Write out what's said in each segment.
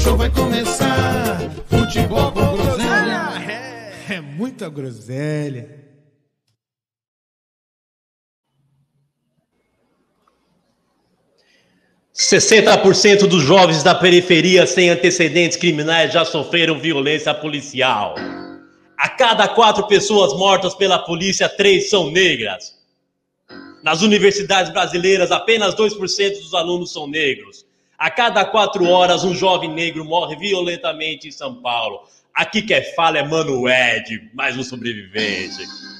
O show vai começar. Futebol com groselha. É, é muita groselha. Sessenta por cento dos jovens da periferia sem antecedentes criminais já sofreram violência policial. A cada quatro pessoas mortas pela polícia, três são negras. Nas universidades brasileiras, apenas 2% dos alunos são negros. A cada quatro horas, um jovem negro morre violentamente em São Paulo. Aqui quem fala é Mano Ed, mais um sobrevivente.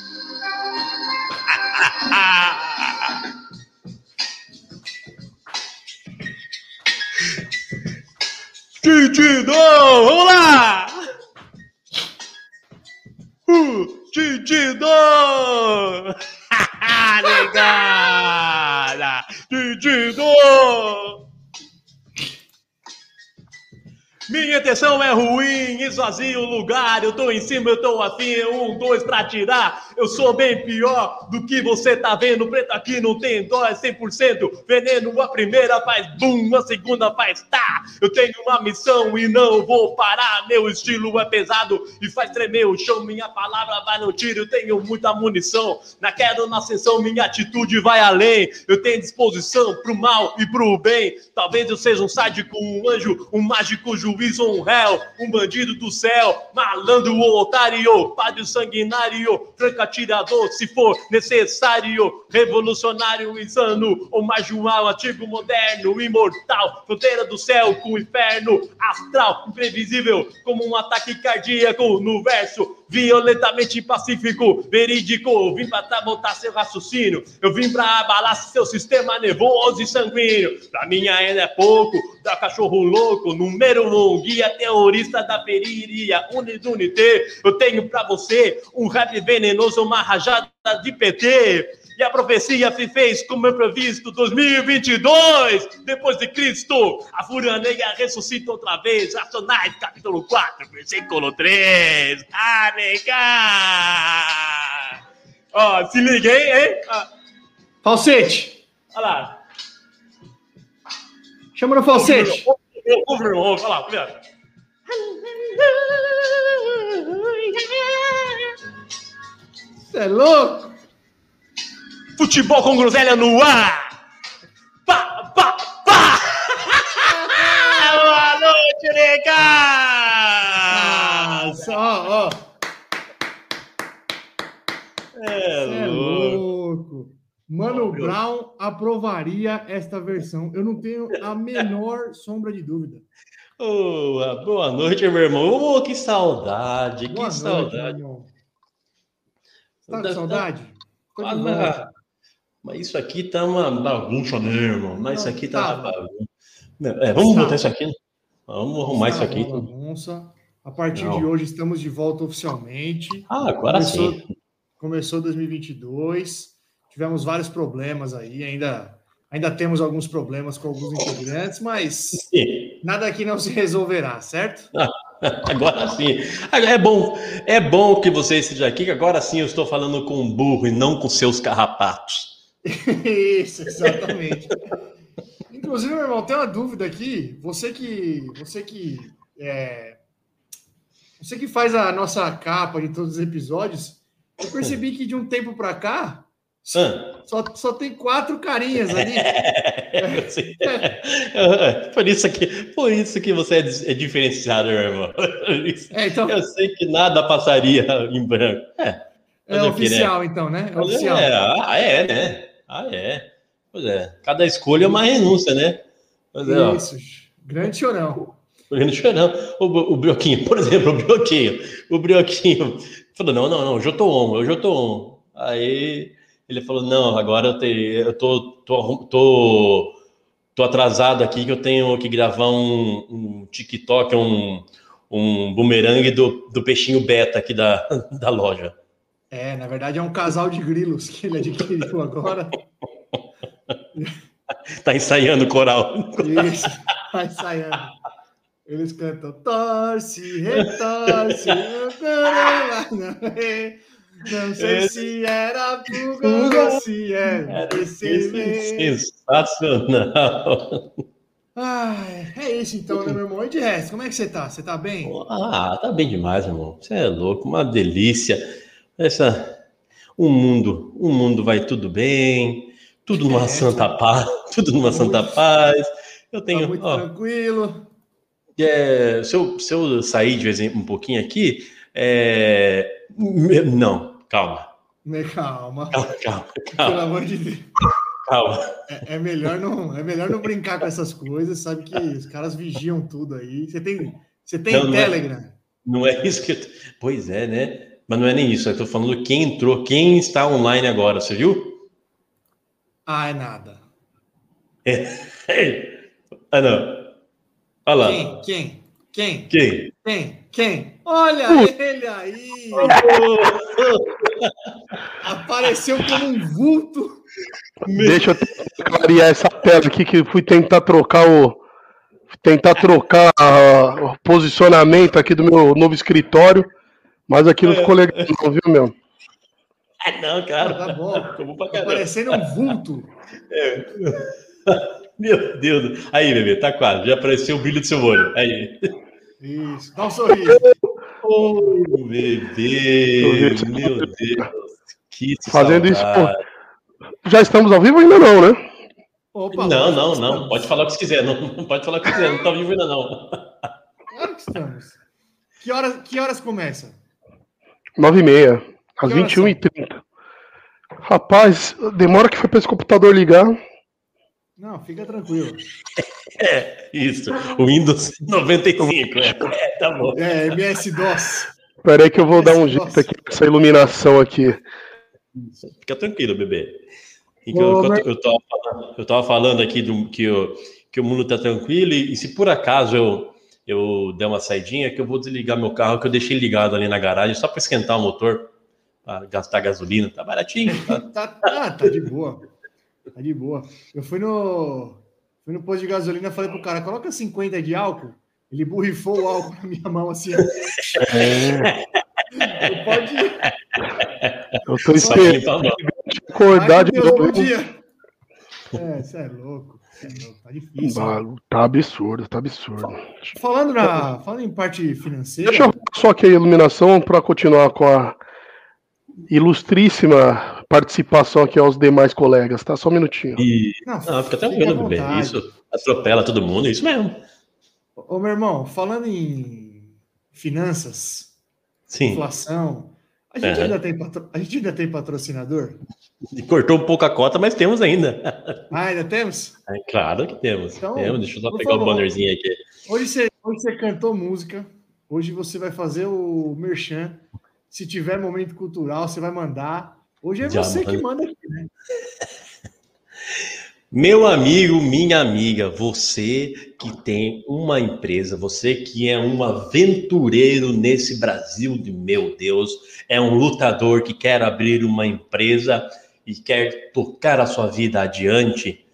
Titidão, vamos lá! Uh, Titidão! Titidão! Minha intenção é ruim, ir sozinho o lugar. Eu tô em cima, eu tô afim. Um, dois pra tirar. Eu sou bem pior do que você tá vendo. Preto aqui não tem dó, é 100% veneno. A primeira faz bum, a segunda faz tá. Eu tenho uma missão e não vou parar. Meu estilo é pesado e faz tremer o chão. Minha palavra vai no tiro, eu tenho muita munição. Na queda ou na ascensão, minha atitude vai além. Eu tenho disposição pro mal e pro bem. Talvez eu seja um sádico, um anjo, um mágico juiz ou um réu, um bandido do céu, malandro ou otário, padre sanguinário, franco atirador, se for necessário, revolucionário, insano, ou majual, antigo, moderno, imortal, fronteira do céu com o inferno, astral, imprevisível, como um ataque cardíaco no verso, violentamente pacífico, verídico, vim para voltar seu raciocínio, eu vim para abalar seu sistema nervoso e sanguíneo, pra mim ainda é pouco, da cachorro louco, número um, guia terrorista da periferia, unidunité, eu tenho para você um rap venenoso, uma rajada de PT, e a profecia se fez como é previsto 2022, depois de Cristo. A fúria negra ressuscita outra vez. Racionais, capítulo 4, versículo 3. Ah, nega! Ó, se liguei, hein? Ah. Falsete! Olha lá. Chama no falsete. Over, over, olha lá, olha. Você é louco? Futebol com groselha no ar! Pá, pá, pá! Boa noite, nega! Ó, ó. É é louco. Mano Brown aprovaria esta versão. Eu não tenho a menor sombra de dúvida. Boa, boa noite, meu irmão. Ô, que saudade, que Boa noite, saudade. Tá com saudade? Ah, volta. Mas isso aqui tá uma bagunça, né, irmão? Mas isso aqui tá, Tá. uma bagunça. É, vamos Tá. botar isso aqui. Vamos arrumar isso aqui. Tá bagunça. A partir Não. de hoje estamos de volta oficialmente. Ah, agora Começou- sim. Começou 2022. Tivemos vários problemas aí. Ainda, ainda temos alguns problemas com alguns integrantes, mas Sim. nada aqui não se resolverá, certo? Agora sim. É bom, é bom que você esteja aqui, que agora sim eu estou falando com um burro e não com seus carrapatos. Isso, exatamente. Inclusive, meu irmão, tem uma dúvida aqui. Você que, você que, é, você que faz a nossa capa de todos os episódios, eu percebi que de um tempo para cá só, só tem quatro carinhas ali. sei. É, Por isso que, por isso que você é é diferenciado, meu irmão. É, então Eu sei que nada passaria em branco. É, é né? oficial, então, né? É Mas oficial. É, ah, é, né? Ah, é. Pois é. Cada escolha é uma renúncia, né? Pois é, ó. Isso, grande chorão. Olhando chorando. O, o Brioquinho, por exemplo, o Brioquinho. O Brioquinho falou: não, não, não, hoje eu tô on, hoje eu tô on. Aí ele falou: não, agora eu, te, eu tô, tô, tô, tô atrasado aqui que eu tenho que gravar um, um TikTok, um, um bumerangue do, do peixinho beta aqui da, da loja. É, na verdade é um casal de grilos que ele adquiriu agora. Tá ensaiando o coral. Isso, vai ensaiando. Eles cantam torce, retorce. Não sei se era fuga ou se era esse mesmo. Sensacional. Ai, é isso então, né, meu irmão? E de resto, como é que você tá? Você tá bem? Ah, tá bem demais, irmão. Você é louco, uma delícia. Essa, o mundo, o mundo vai tudo bem, tudo numa É, santa paz, tudo numa santa paz. Eu Tá tenho, muito ó, tranquilo. é, se, eu, se eu sair de vez em um pouquinho aqui, é, não, calma, Me calma, calma, calma, pelo calma, amor de Deus. calma. É, é melhor não, é melhor não brincar com essas coisas, sabe que os caras vigiam tudo aí. Você tem, você tem Não, não é. Telegram? Não é isso que eu... Pois é, né? Mas não é nem isso, eu tô falando quem entrou, quem está online agora, você viu? Ah, é nada. Ah, não. Olha lá. Quem? Quem? Quem? Quem? Quem? Quem? Olha ele aí! Apareceu como um vulto. Deixa eu clarear essa tela aqui que fui tentar trocar o. Tentar trocar o posicionamento aqui do meu novo escritório, mas aqui não ficou legal, não, viu, meu? Ah, não, cara. Tá bom. Bom pra Tá caramba. parecendo um vulto. Meu Deus. Aí, bebê, tá quase. Já apareceu o brilho do seu olho. Aí. Isso. Dá um sorriso. Ô, bebê. Meu Deus. Que Fazendo isso, saudade. Já estamos ao vivo ainda não, né? Opa, Não, não, não. estamos. Pode falar o que você quiser. Não, não pode falar o que quiser. Não tá vivo ainda, não. Claro que estamos. Que horas, que horas começa? 9h30, às Que horas 21h30. Rapaz, demora que foi para esse computador ligar. Não, fica tranquilo. Isso. O Windows 95. É, É, tá bom. É, MS-DOS. Pera aí que eu vou dar um jeito aqui nessa iluminação aqui. Fica tranquilo, bebê. Eu, eu, eu, tava falando, eu tava falando aqui do, que, o, que o mundo tá tranquilo e, e se por acaso eu, eu der uma saidinha, que eu vou desligar meu carro, que eu deixei ligado ali na garagem só para esquentar o motor, para gastar gasolina. Tá baratinho. Tá? Tá, ah, tá de boa. Tá de boa. Eu fui no, fui no posto de gasolina e falei pro cara, coloca 50 de álcool. Ele borrifou o álcool na minha mão assim. ó. Não pode Eu tô esperando acordar de novo. dia. É, você é louco. Tá difícil. Bah, Tá absurdo, tá absurdo. Falando, na, falando em parte financeira, Deixa eu só aqui a iluminação para continuar com a ilustríssima participação aqui aos demais colegas, tá? Só um minutinho. E, não, não, fica tranquilo, bebê. Isso atropela todo mundo, é isso mesmo. Ô, meu irmão, falando em finanças, Sim. inflação, a gente, É. ainda tem patro- a gente ainda tem patrocinador? Cortou um pouco a cota, mas temos ainda. Ah, ainda temos? É claro que temos. Então, temos. Deixa eu só pegar o bannerzinho aqui. Hoje você, hoje você cantou música, hoje você vai fazer o merchan. Se tiver momento cultural, você vai mandar. Hoje é Já você que manda. manda aqui, né? Meu amigo, minha amiga, você que tem uma empresa, você que é um aventureiro nesse Brasil de meu Deus, é um lutador que quer abrir uma empresa e quer tocar a sua vida adiante,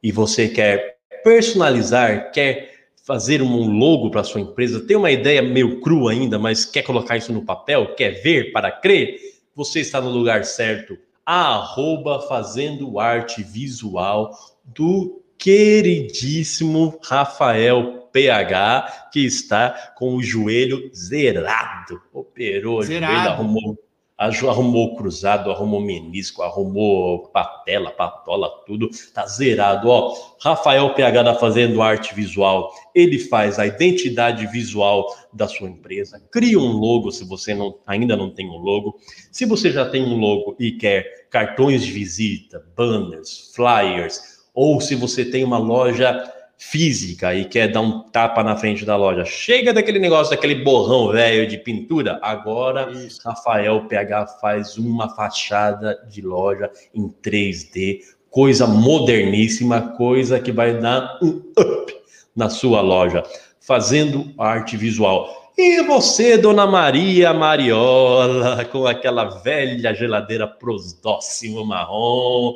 e você quer personalizar, quer fazer um logo para sua empresa, tem uma ideia meio crua ainda, mas quer colocar isso no papel, quer ver para crer, você está no lugar certo arroba fazendo arte visual do queridíssimo Rafael PH, que está com o joelho zerado. Operou o joelho, Zerado. arrumou, arrumou cruzado, arrumou menisco, arrumou patela, patola, tudo. Tá zerado, ó. Rafael PH da Fazendo Arte Visual, ele faz a identidade visual da sua empresa, cria um logo se você não, ainda não tem um logo. Se você já tem um logo e quer cartões de visita, banners, flyers, ou se você tem uma loja física e quer dar um tapa na frente da loja, chega daquele negócio, daquele borrão velho de pintura, agora Isso. Rafael PH faz uma fachada de loja em 3D, coisa moderníssima, coisa que vai dar um up na sua loja, fazendo arte visual. E você, Dona Maria Mariola, com aquela velha geladeira prosdóximo marrom,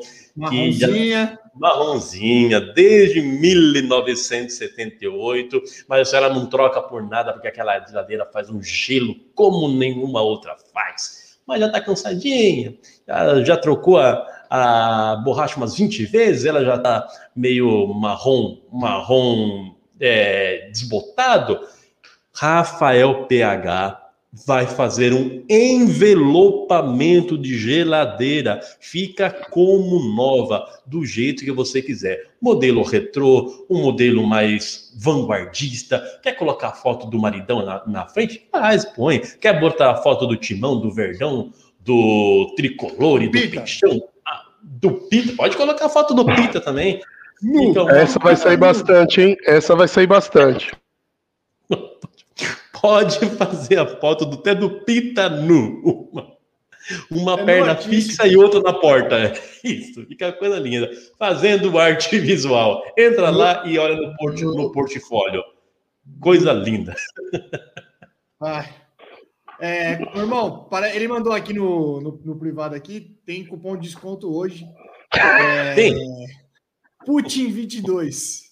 que já- Marronzinha. desde 1978, mas a senhora não troca por nada, porque aquela geladeira faz um gelo como nenhuma outra faz. Mas já tá cansadinha, já, já trocou a, a borracha umas 20 vezes, ela já tá meio marrom, marrom é, desbotado. Rafael PH vai fazer um envelopamento de geladeira. Fica como nova, do jeito que você quiser. Modelo retrô, um modelo mais vanguardista. Quer colocar a foto do maridão na, na frente? Faz, põe. Quer botar a foto do timão, do verdão, do tricolor e do Pita. pichão? Ah, do Pita. Pode colocar a foto do Pita também. Então, Essa vai sair bastante, hein? Essa vai sair bastante. Pode fazer a foto do até do Pita nu. Uma, uma É perna fixa e outra na porta. Isso, fica coisa linda. Fazendo arte visual. Entra lá e olha no, porti- no portfólio. Coisa linda. Ai. É, meu irmão, para- ele mandou aqui no, no, no privado aqui, tem cupom de desconto hoje. É, Tem. Putin 22.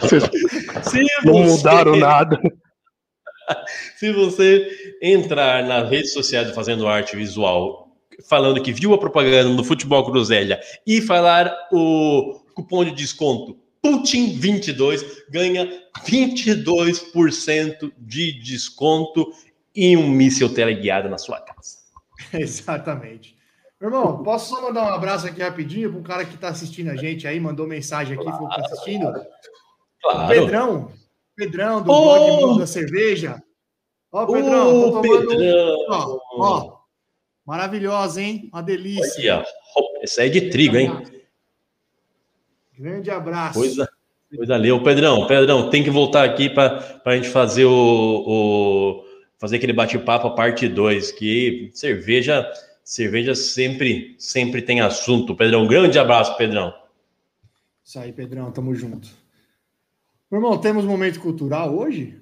Vocês não você- mudaram nada. Se você entrar nas redes sociais do fazendo arte visual, falando que viu a propaganda no Futebol Cruzelha e falar o cupom de desconto Putin22, ganha 22% de desconto em um míssil teleguiado na sua casa. Exatamente. Meu irmão, posso só mandar um abraço aqui rapidinho para um cara que está assistindo a gente aí, mandou mensagem aqui, falou que está assistindo. Claro. Pedrão, Pedrão do Ô! blog Mundo da Cerveja. Ó, Pedrão, Ô, tô tomando. Pedrão. Ó, ó, maravilhosa, hein? Uma delícia. Olha, ó, esse aí é de trigo, hein? Grande abraço. Coisa, coisa leu. Pedrão, Pedrão, tem que voltar aqui para a gente fazer o, o- fazer aquele bate-papo a parte 2, que cerveja, cerveja sempre, sempre tem assunto. Pedrão, um grande abraço, Pedrão. Isso aí, Pedrão, tamo junto. Meu irmão, temos momento cultural hoje?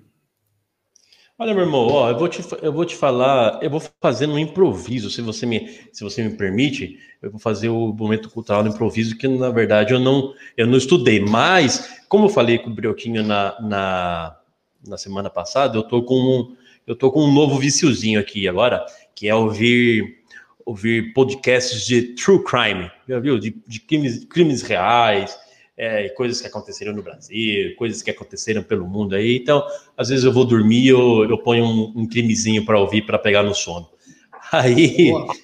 Olha, meu irmão, ó, eu vou te, eu vou te falar, eu vou fazer no improviso, se você me, se você me permite, eu vou fazer o momento cultural no improviso, que na verdade eu não, eu não estudei, mas como eu falei com o Brioquinho na, na, na semana passada, eu tô com um, eu tô com um novo viciozinho aqui agora, que é ouvir ouvir podcasts de true crime, já viu? De, de crimes, crimes reais, é, coisas que aconteceram no Brasil, coisas que aconteceram pelo mundo aí. Então, às vezes eu vou dormir, eu, eu ponho um, um crimezinho para ouvir para pegar no sono. Aí Boa.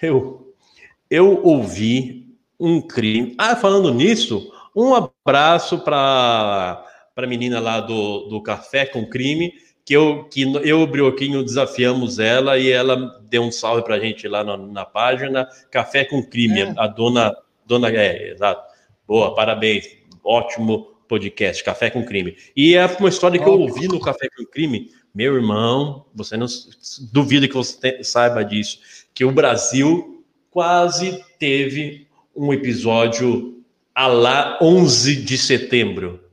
eu, eu ouvi um crime. Ah, falando nisso, um abraço para a menina lá do, do Café com Crime, que eu, que eu e o Brioquinho desafiamos ela e ela deu um salve para a gente lá na, na página Café com Crime. É. A dona, dona, é, exato. Boa, parabéns. Ótimo podcast, Café com Crime. E é uma história que eu ouvi no Café com Crime. Meu irmão, você não duvido que você te- saiba disso, que o Brasil quase teve um episódio a lá 11 de setembro.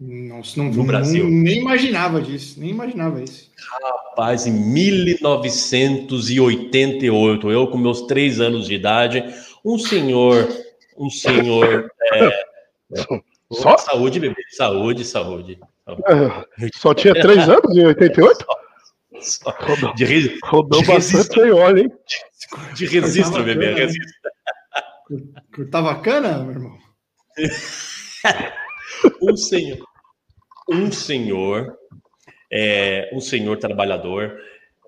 Não, não, No Brasil. não- nem imaginava disso, nem imaginava isso. Rapaz, em 1988, eu com meus três anos de idade, um senhor, um senhor. é, Só? Saúde, bebê, saúde, saúde. Só tinha três anos em 88? Só- Rodou, De, re- rodou De bastante olha, hein? de registro, Tava bebê, registro. Curtava cana, meu irmão? um senhor, um senhor, é, um senhor trabalhador,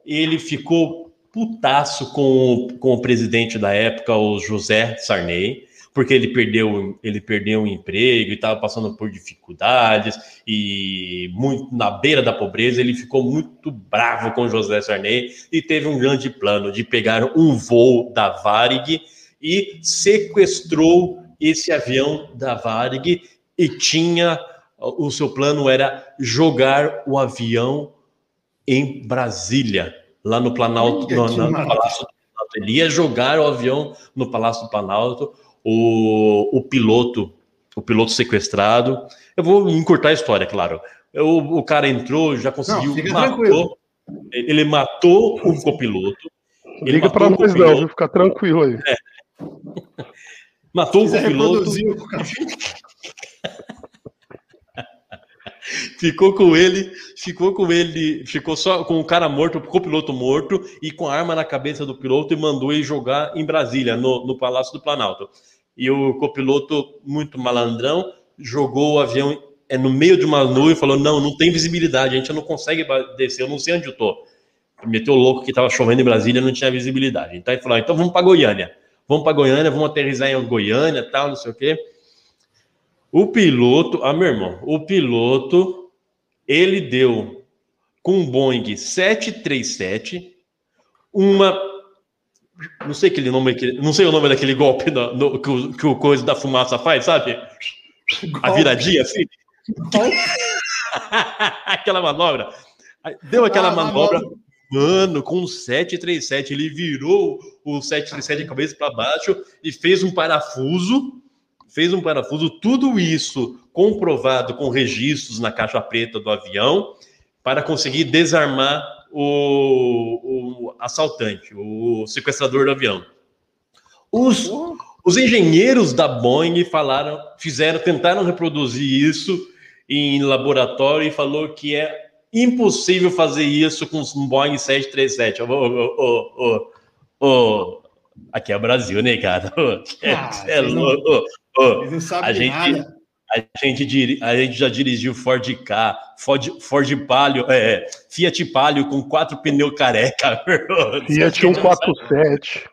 ele ficou putaço com, o- com o presidente da época, o José Sarney, porque ele perdeu, ele perdeu o emprego e estava passando por dificuldades e muito na beira da pobreza, ele ficou muito bravo com o José Sarney e teve um grande plano de pegar um voo da Varig e sequestrou esse avião da Varig e tinha o seu plano era jogar o avião em Brasília, lá no Planalto, no, no maravilha. Palácio do Planalto. Ele ia jogar o avião no Palácio do Planalto. O, o piloto, o piloto sequestrado. Eu vou encurtar a história, claro. O, o cara entrou, já conseguiu, Não, matou, tranquilo. ele matou o copiloto. Ele Liga o nós não, copiloto, viu? Fica tranquilo aí. matou o copiloto. ficou com ele, ficou com ele, ficou só com o cara morto, o copiloto morto e com a arma na cabeça do piloto e mandou ele jogar em Brasília, no, no Palácio do Planalto. E o copiloto, muito malandrão, jogou o avião é, no meio de uma nuvem e falou: Não, não tem visibilidade, a gente não consegue descer, eu não sei onde eu tô. Meteu o louco que estava chovendo em Brasília, não tinha visibilidade. Então ele falou: Então vamos para Goiânia. Vamos para Goiânia, vamos aterrissar em Goiânia, tal, não sei o quê. O piloto, ah, meu irmão, o piloto, ele deu com um Boeing 737 uma. Não sei aquele nome, não sei o nome daquele golpe no- no- que, o, que o coisa da fumaça faz, sabe? A viradinha assim. aquela manobra. Deu aquela Ah, manobra, mano, com o 737, ele virou o 737 de cabeça para baixo e fez um parafuso, fez um parafuso, tudo isso comprovado com registros na caixa preta do avião para conseguir desarmar o, o assaltante, o sequestrador do avião. Os, os engenheiros da Boeing falaram, fizeram, tentaram reproduzir isso em laboratório e falou que é impossível fazer isso com um Boeing 737. Ô, ô, ô, ô, ô, aqui é o Brasil, né, cara? É, Ah, é vocês não- Eles não sabem A de gente- nada. a gente, diri- a gente já dirigiu Ford K, Ford, Ford Palio, é, Fiat Palio com quatro pneus careca. Fiat 147.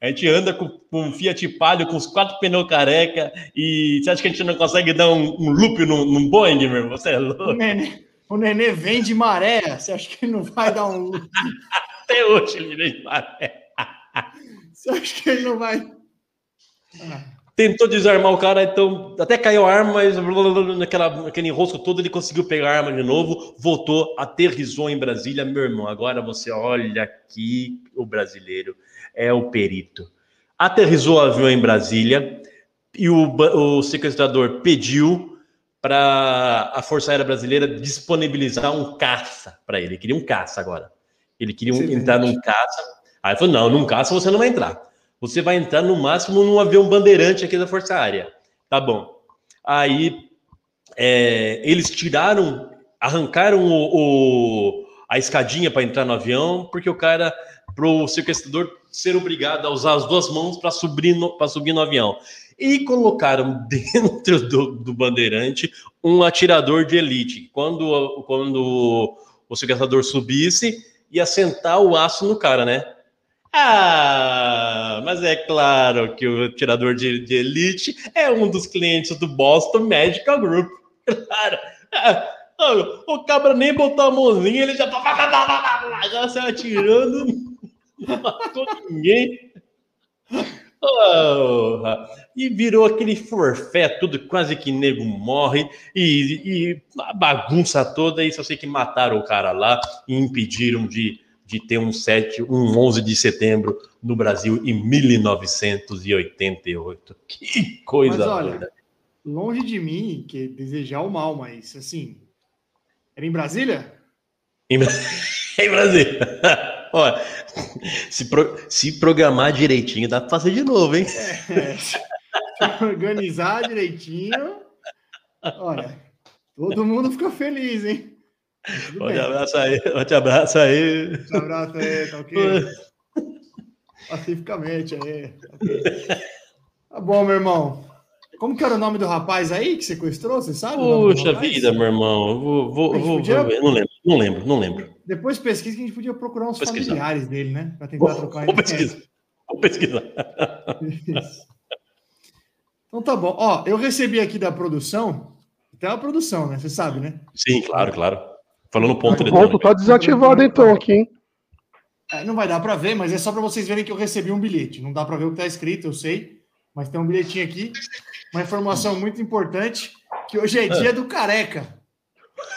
A gente anda com, com um Fiat Palio com os quatro pneus careca e você acha que a gente não consegue dar um, um loop num, num Boeing, meu irmão? Você é O louco? nenê, o nenê vem de maré. Você acha que ele não vai dar um. Até hoje ele vem maré. Você acha que ele não vai. Ah, Tentou desarmar o cara, então até caiu a arma, mas naquela, naquele enrosco todo ele conseguiu pegar a arma de novo, voltou, aterrizou em Brasília. Meu irmão, agora você olha aqui o brasileiro, é o perito. Aterrizou o avião em Brasília e o, o sequestrador pediu para a Força Aérea Brasileira disponibilizar um caça para ele. Ele queria um caça agora. Ele queria um- entrar num caça. Aí ele falou: não, num caça você não vai entrar. Você vai entrar no máximo num avião bandeirante aqui da Força Aérea. Tá bom. Aí é, eles tiraram, arrancaram o, o- a escadinha para entrar no avião, porque o cara, pro sequestrador ser obrigado a usar as duas mãos para subir, no, subir no avião. E colocaram dentro do, do bandeirante um atirador de elite. Quando, quando o sequestrador subisse, ia sentar o aço no cara, né? Ah, mas é claro que o tirador de, de elite é um dos clientes do Boston Medical Group. Claro. Ah, o cabra nem botou a mãozinha, ele já tá. Já saiu atirando. Não matou ninguém. Porra. E virou aquele forfé, tudo quase que nego morre, e, e a bagunça toda, e só sei que mataram o cara lá e impediram de, de ter um 7, um 11 de setembro no Brasil em 1988. Que coisa Mas olha, doida. longe de mim que desejar o mal, mas assim. Era em Brasília? Em, em Brasília. Olha, se, pro- se programar direitinho, dá pra fazer de novo, hein? É, se organizar direitinho. Olha, todo mundo fica feliz, hein? Tudo Forte bem. abraço aí, forte abraço aí. Um abraço aí, tá ok? Pacificamente aí. tá ok. Tá bom, meu irmão. Como que era o nome do rapaz aí que sequestrou? Você sabe? Puxa vida, meu irmão. Vou, vou, A vou, podia- vou. Não lembro, não lembro, não lembro. Depois pesquisa que a gente podia procurar uns Pesquisar. familiares dele, né? Pra tentar Vou, trocar vou pesquisar. Vou pesquisar. Então tá bom. Ó, eu recebi aqui da produção. Tem uma produção, né? Você sabe, né? Sim, claro, claro. Falando no ponto O ponto tá desativado então aqui, hein? É, não vai dar para ver, mas é só para vocês verem que eu recebi um bilhete. Não dá para ver o que está escrito, eu sei, mas tem um bilhetinho aqui, uma informação muito importante que hoje é dia do careca.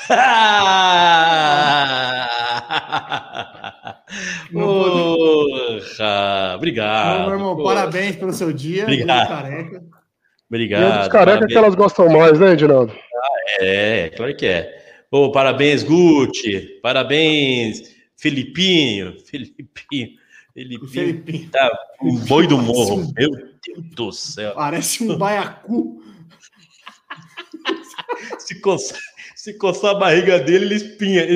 Porra, obrigado. Meu irmão, Pô. parabéns pelo seu dia, dia do Obrigado. careca. Obrigado. E é dos careca parabéns. que elas gostam mais, né, Edinaldo? É, claro que é. Ô, parabéns, Gucci. Parabéns, Filipinho. Filipinho. Filipinho. Felipinho. Tá um boi do morro. Sim. Meu Deus do céu. Parece um baiacu. Se coçar, se coçar a barriga dele, ele espinha.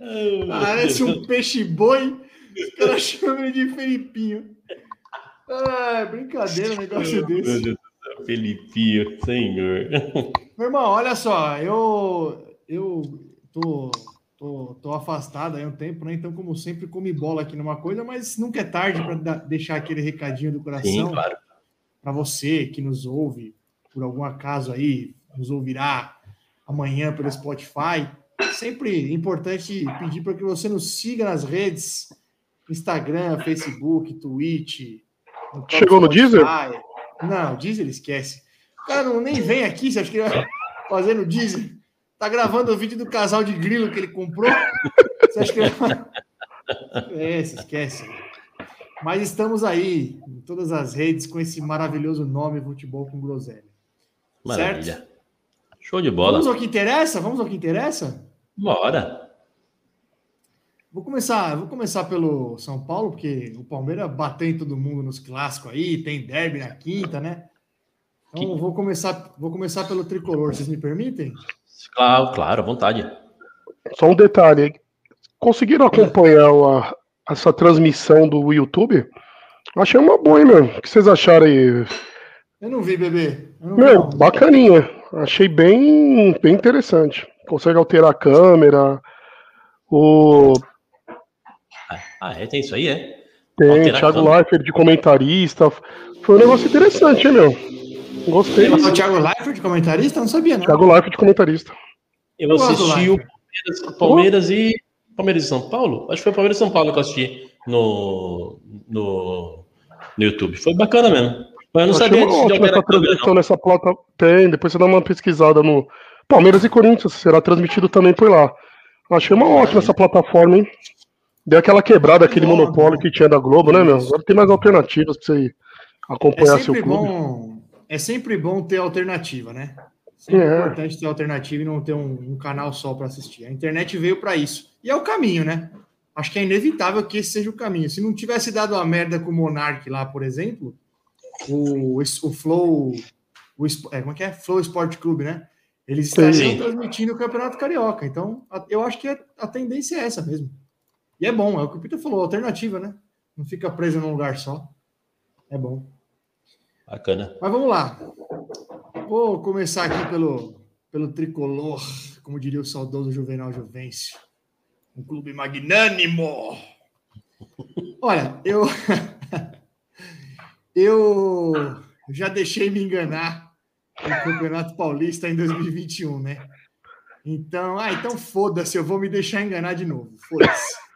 Meu Parece um peixe-boi. Os caras chamam ele de Felipinho. Ah, brincadeira um negócio desse. Felipinho, senhor. Meu irmão, olha só, eu, eu tô, tô, tô afastado aí há um tempo, né? Então, como sempre, come bola aqui numa coisa, mas nunca é tarde para deixar aquele recadinho do Sim, coração claro. para você que nos ouve, por algum acaso aí, nos ouvirá amanhã pelo Spotify. Sempre importante pedir para que você nos siga nas redes: Instagram, Facebook, Twitch. no Chegou no Deezer? Não, Deezer esquece. O cara não nem vem aqui, você acha que ele vai fazer no Deezer? Tá gravando o vídeo do casal de grilo que ele comprou. Você acha que ele vai. É, se esquece. Mas estamos aí em todas as redes com esse maravilhoso nome Futebol com Groselha. Maravilha. Show de bola. Vamos ao que interessa? Vamos ao que interessa? Bora. Vou começar, vou começar pelo São Paulo, porque o Palmeiras bateu em todo mundo nos clássicos aí, tem derby na quinta, né? Então vou começar, vou começar pelo tricolor, vocês me permitem? Claro, claro, à vontade. Só um detalhe. Conseguiram acompanhar a- essa transmissão do YouTube? Achei uma boa, hein, meu? O que vocês acharam aí? Eu não vi, bebê. Não Meu, vi, não. bacaninha. Achei bem, bem interessante. Consegue alterar a câmera. O Ah, é? Tem isso aí, é? tem Thiago. Leifert de comentarista. Foi um negócio interessante, hein, meu? Gostei. Ah, o Thiago Leifert, comentarista? Não sabia, não. Thiago Leifert de comentarista. Eu Eu assisti o. Palmeiras, Palmeiras e. Palmeiras e São Paulo? Acho que foi Palmeiras e São Paulo que eu assisti no, no, no YouTube. Foi bacana mesmo. Mas eu não Achei sabia disso de essa transmissão nessa plata. Tem, depois você dá uma pesquisada no Palmeiras e Corinthians, será transmitido também por lá. Achei uma ótima essa plataforma, hein? Deu aquela quebrada, aquele Bom, monopólio bom. que tinha da Globo, né, meu? Agora tem mais alternativas pra você É acompanhar seu sempre clube. bom, é sempre bom ter alternativa, né? Sempre É. importante ter alternativa e não ter um, um canal só para assistir. A internet veio para isso. E é o caminho, né? Acho que é inevitável que esse seja o caminho. Se não tivesse dado a merda com o Monark lá, por exemplo, o, o Flow, o, é, como é que é? Flow Sport Clube, né? Eles estariam Sim. transmitindo o Campeonato Carioca. Então, a- eu acho que a, a tendência é essa mesmo. E é bom, é o que o Peter falou, alternativa, né? Não fica preso num lugar só. É bom. Bacana. Mas vamos lá. Vou começar aqui pelo, pelo tricolor, como diria o saudoso Juvenal Juvencio. Um clube magnânimo. Olha, eu. eu já deixei me enganar no Campeonato Paulista em 2021, né? Então, ah, então foda-se, eu vou me deixar enganar de novo. Foda-se.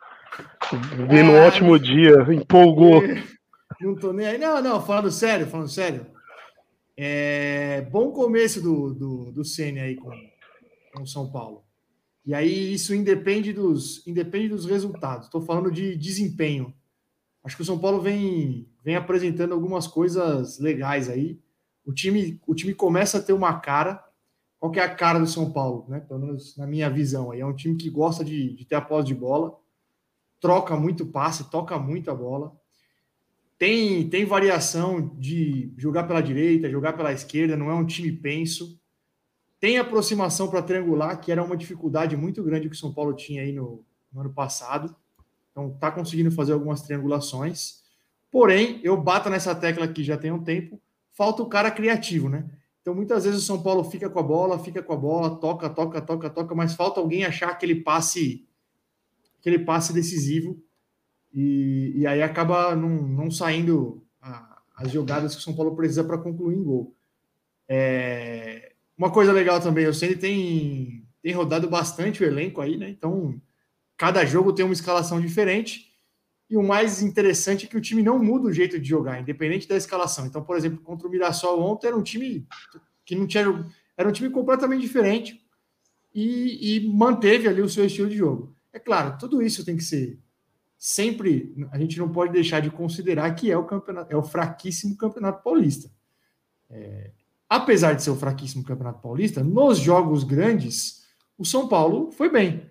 Vi no Ah, ótimo dia, empolgou. Não tô nem aí. Não, não, falando sério, falando sério. É, bom começo do, do, do Ceni aí com, com o São Paulo. E aí isso independe dos, independe dos resultados. Estou falando de desempenho. Acho que o São Paulo vem, vem apresentando algumas coisas legais aí. O time, o time começa a ter uma cara. Qual que é a cara do São Paulo, né? Pelo menos na minha visão aí. É um time que gosta de, de ter a posse de bola, troca muito passe, toca muito a bola tem, tem variação de jogar pela direita, jogar pela esquerda, não é um time penso. Tem aproximação para triangular, que era uma dificuldade muito grande que o São Paulo tinha aí no, no ano passado. Então tá conseguindo fazer algumas triangulações. Porém, eu bato nessa tecla aqui já tem um tempo, falta o cara criativo, né? Então muitas vezes o São Paulo fica com a bola, fica com a bola, toca, toca, toca, toca, mas falta alguém achar aquele passe, aquele passe decisivo e, e aí acaba não, não saindo a- as jogadas que o São Paulo precisa para concluir em gol. É, uma coisa legal também, o Ceni tem, tem rodado bastante o elenco aí, né? Então, cada jogo tem uma escalação diferente. E o mais interessante é que o time não muda o jeito de jogar, independente da escalação. Então, por exemplo, contra o Mirassol ontem era um time que não tinha. Era um time completamente diferente e, e manteve ali o seu estilo de jogo. É claro, tudo isso tem que ser sempre a gente não pode deixar de considerar que é o campeonato, é o fraquíssimo campeonato paulista. É, apesar de ser o fraquíssimo campeonato paulista, nos jogos grandes, o São Paulo foi bem.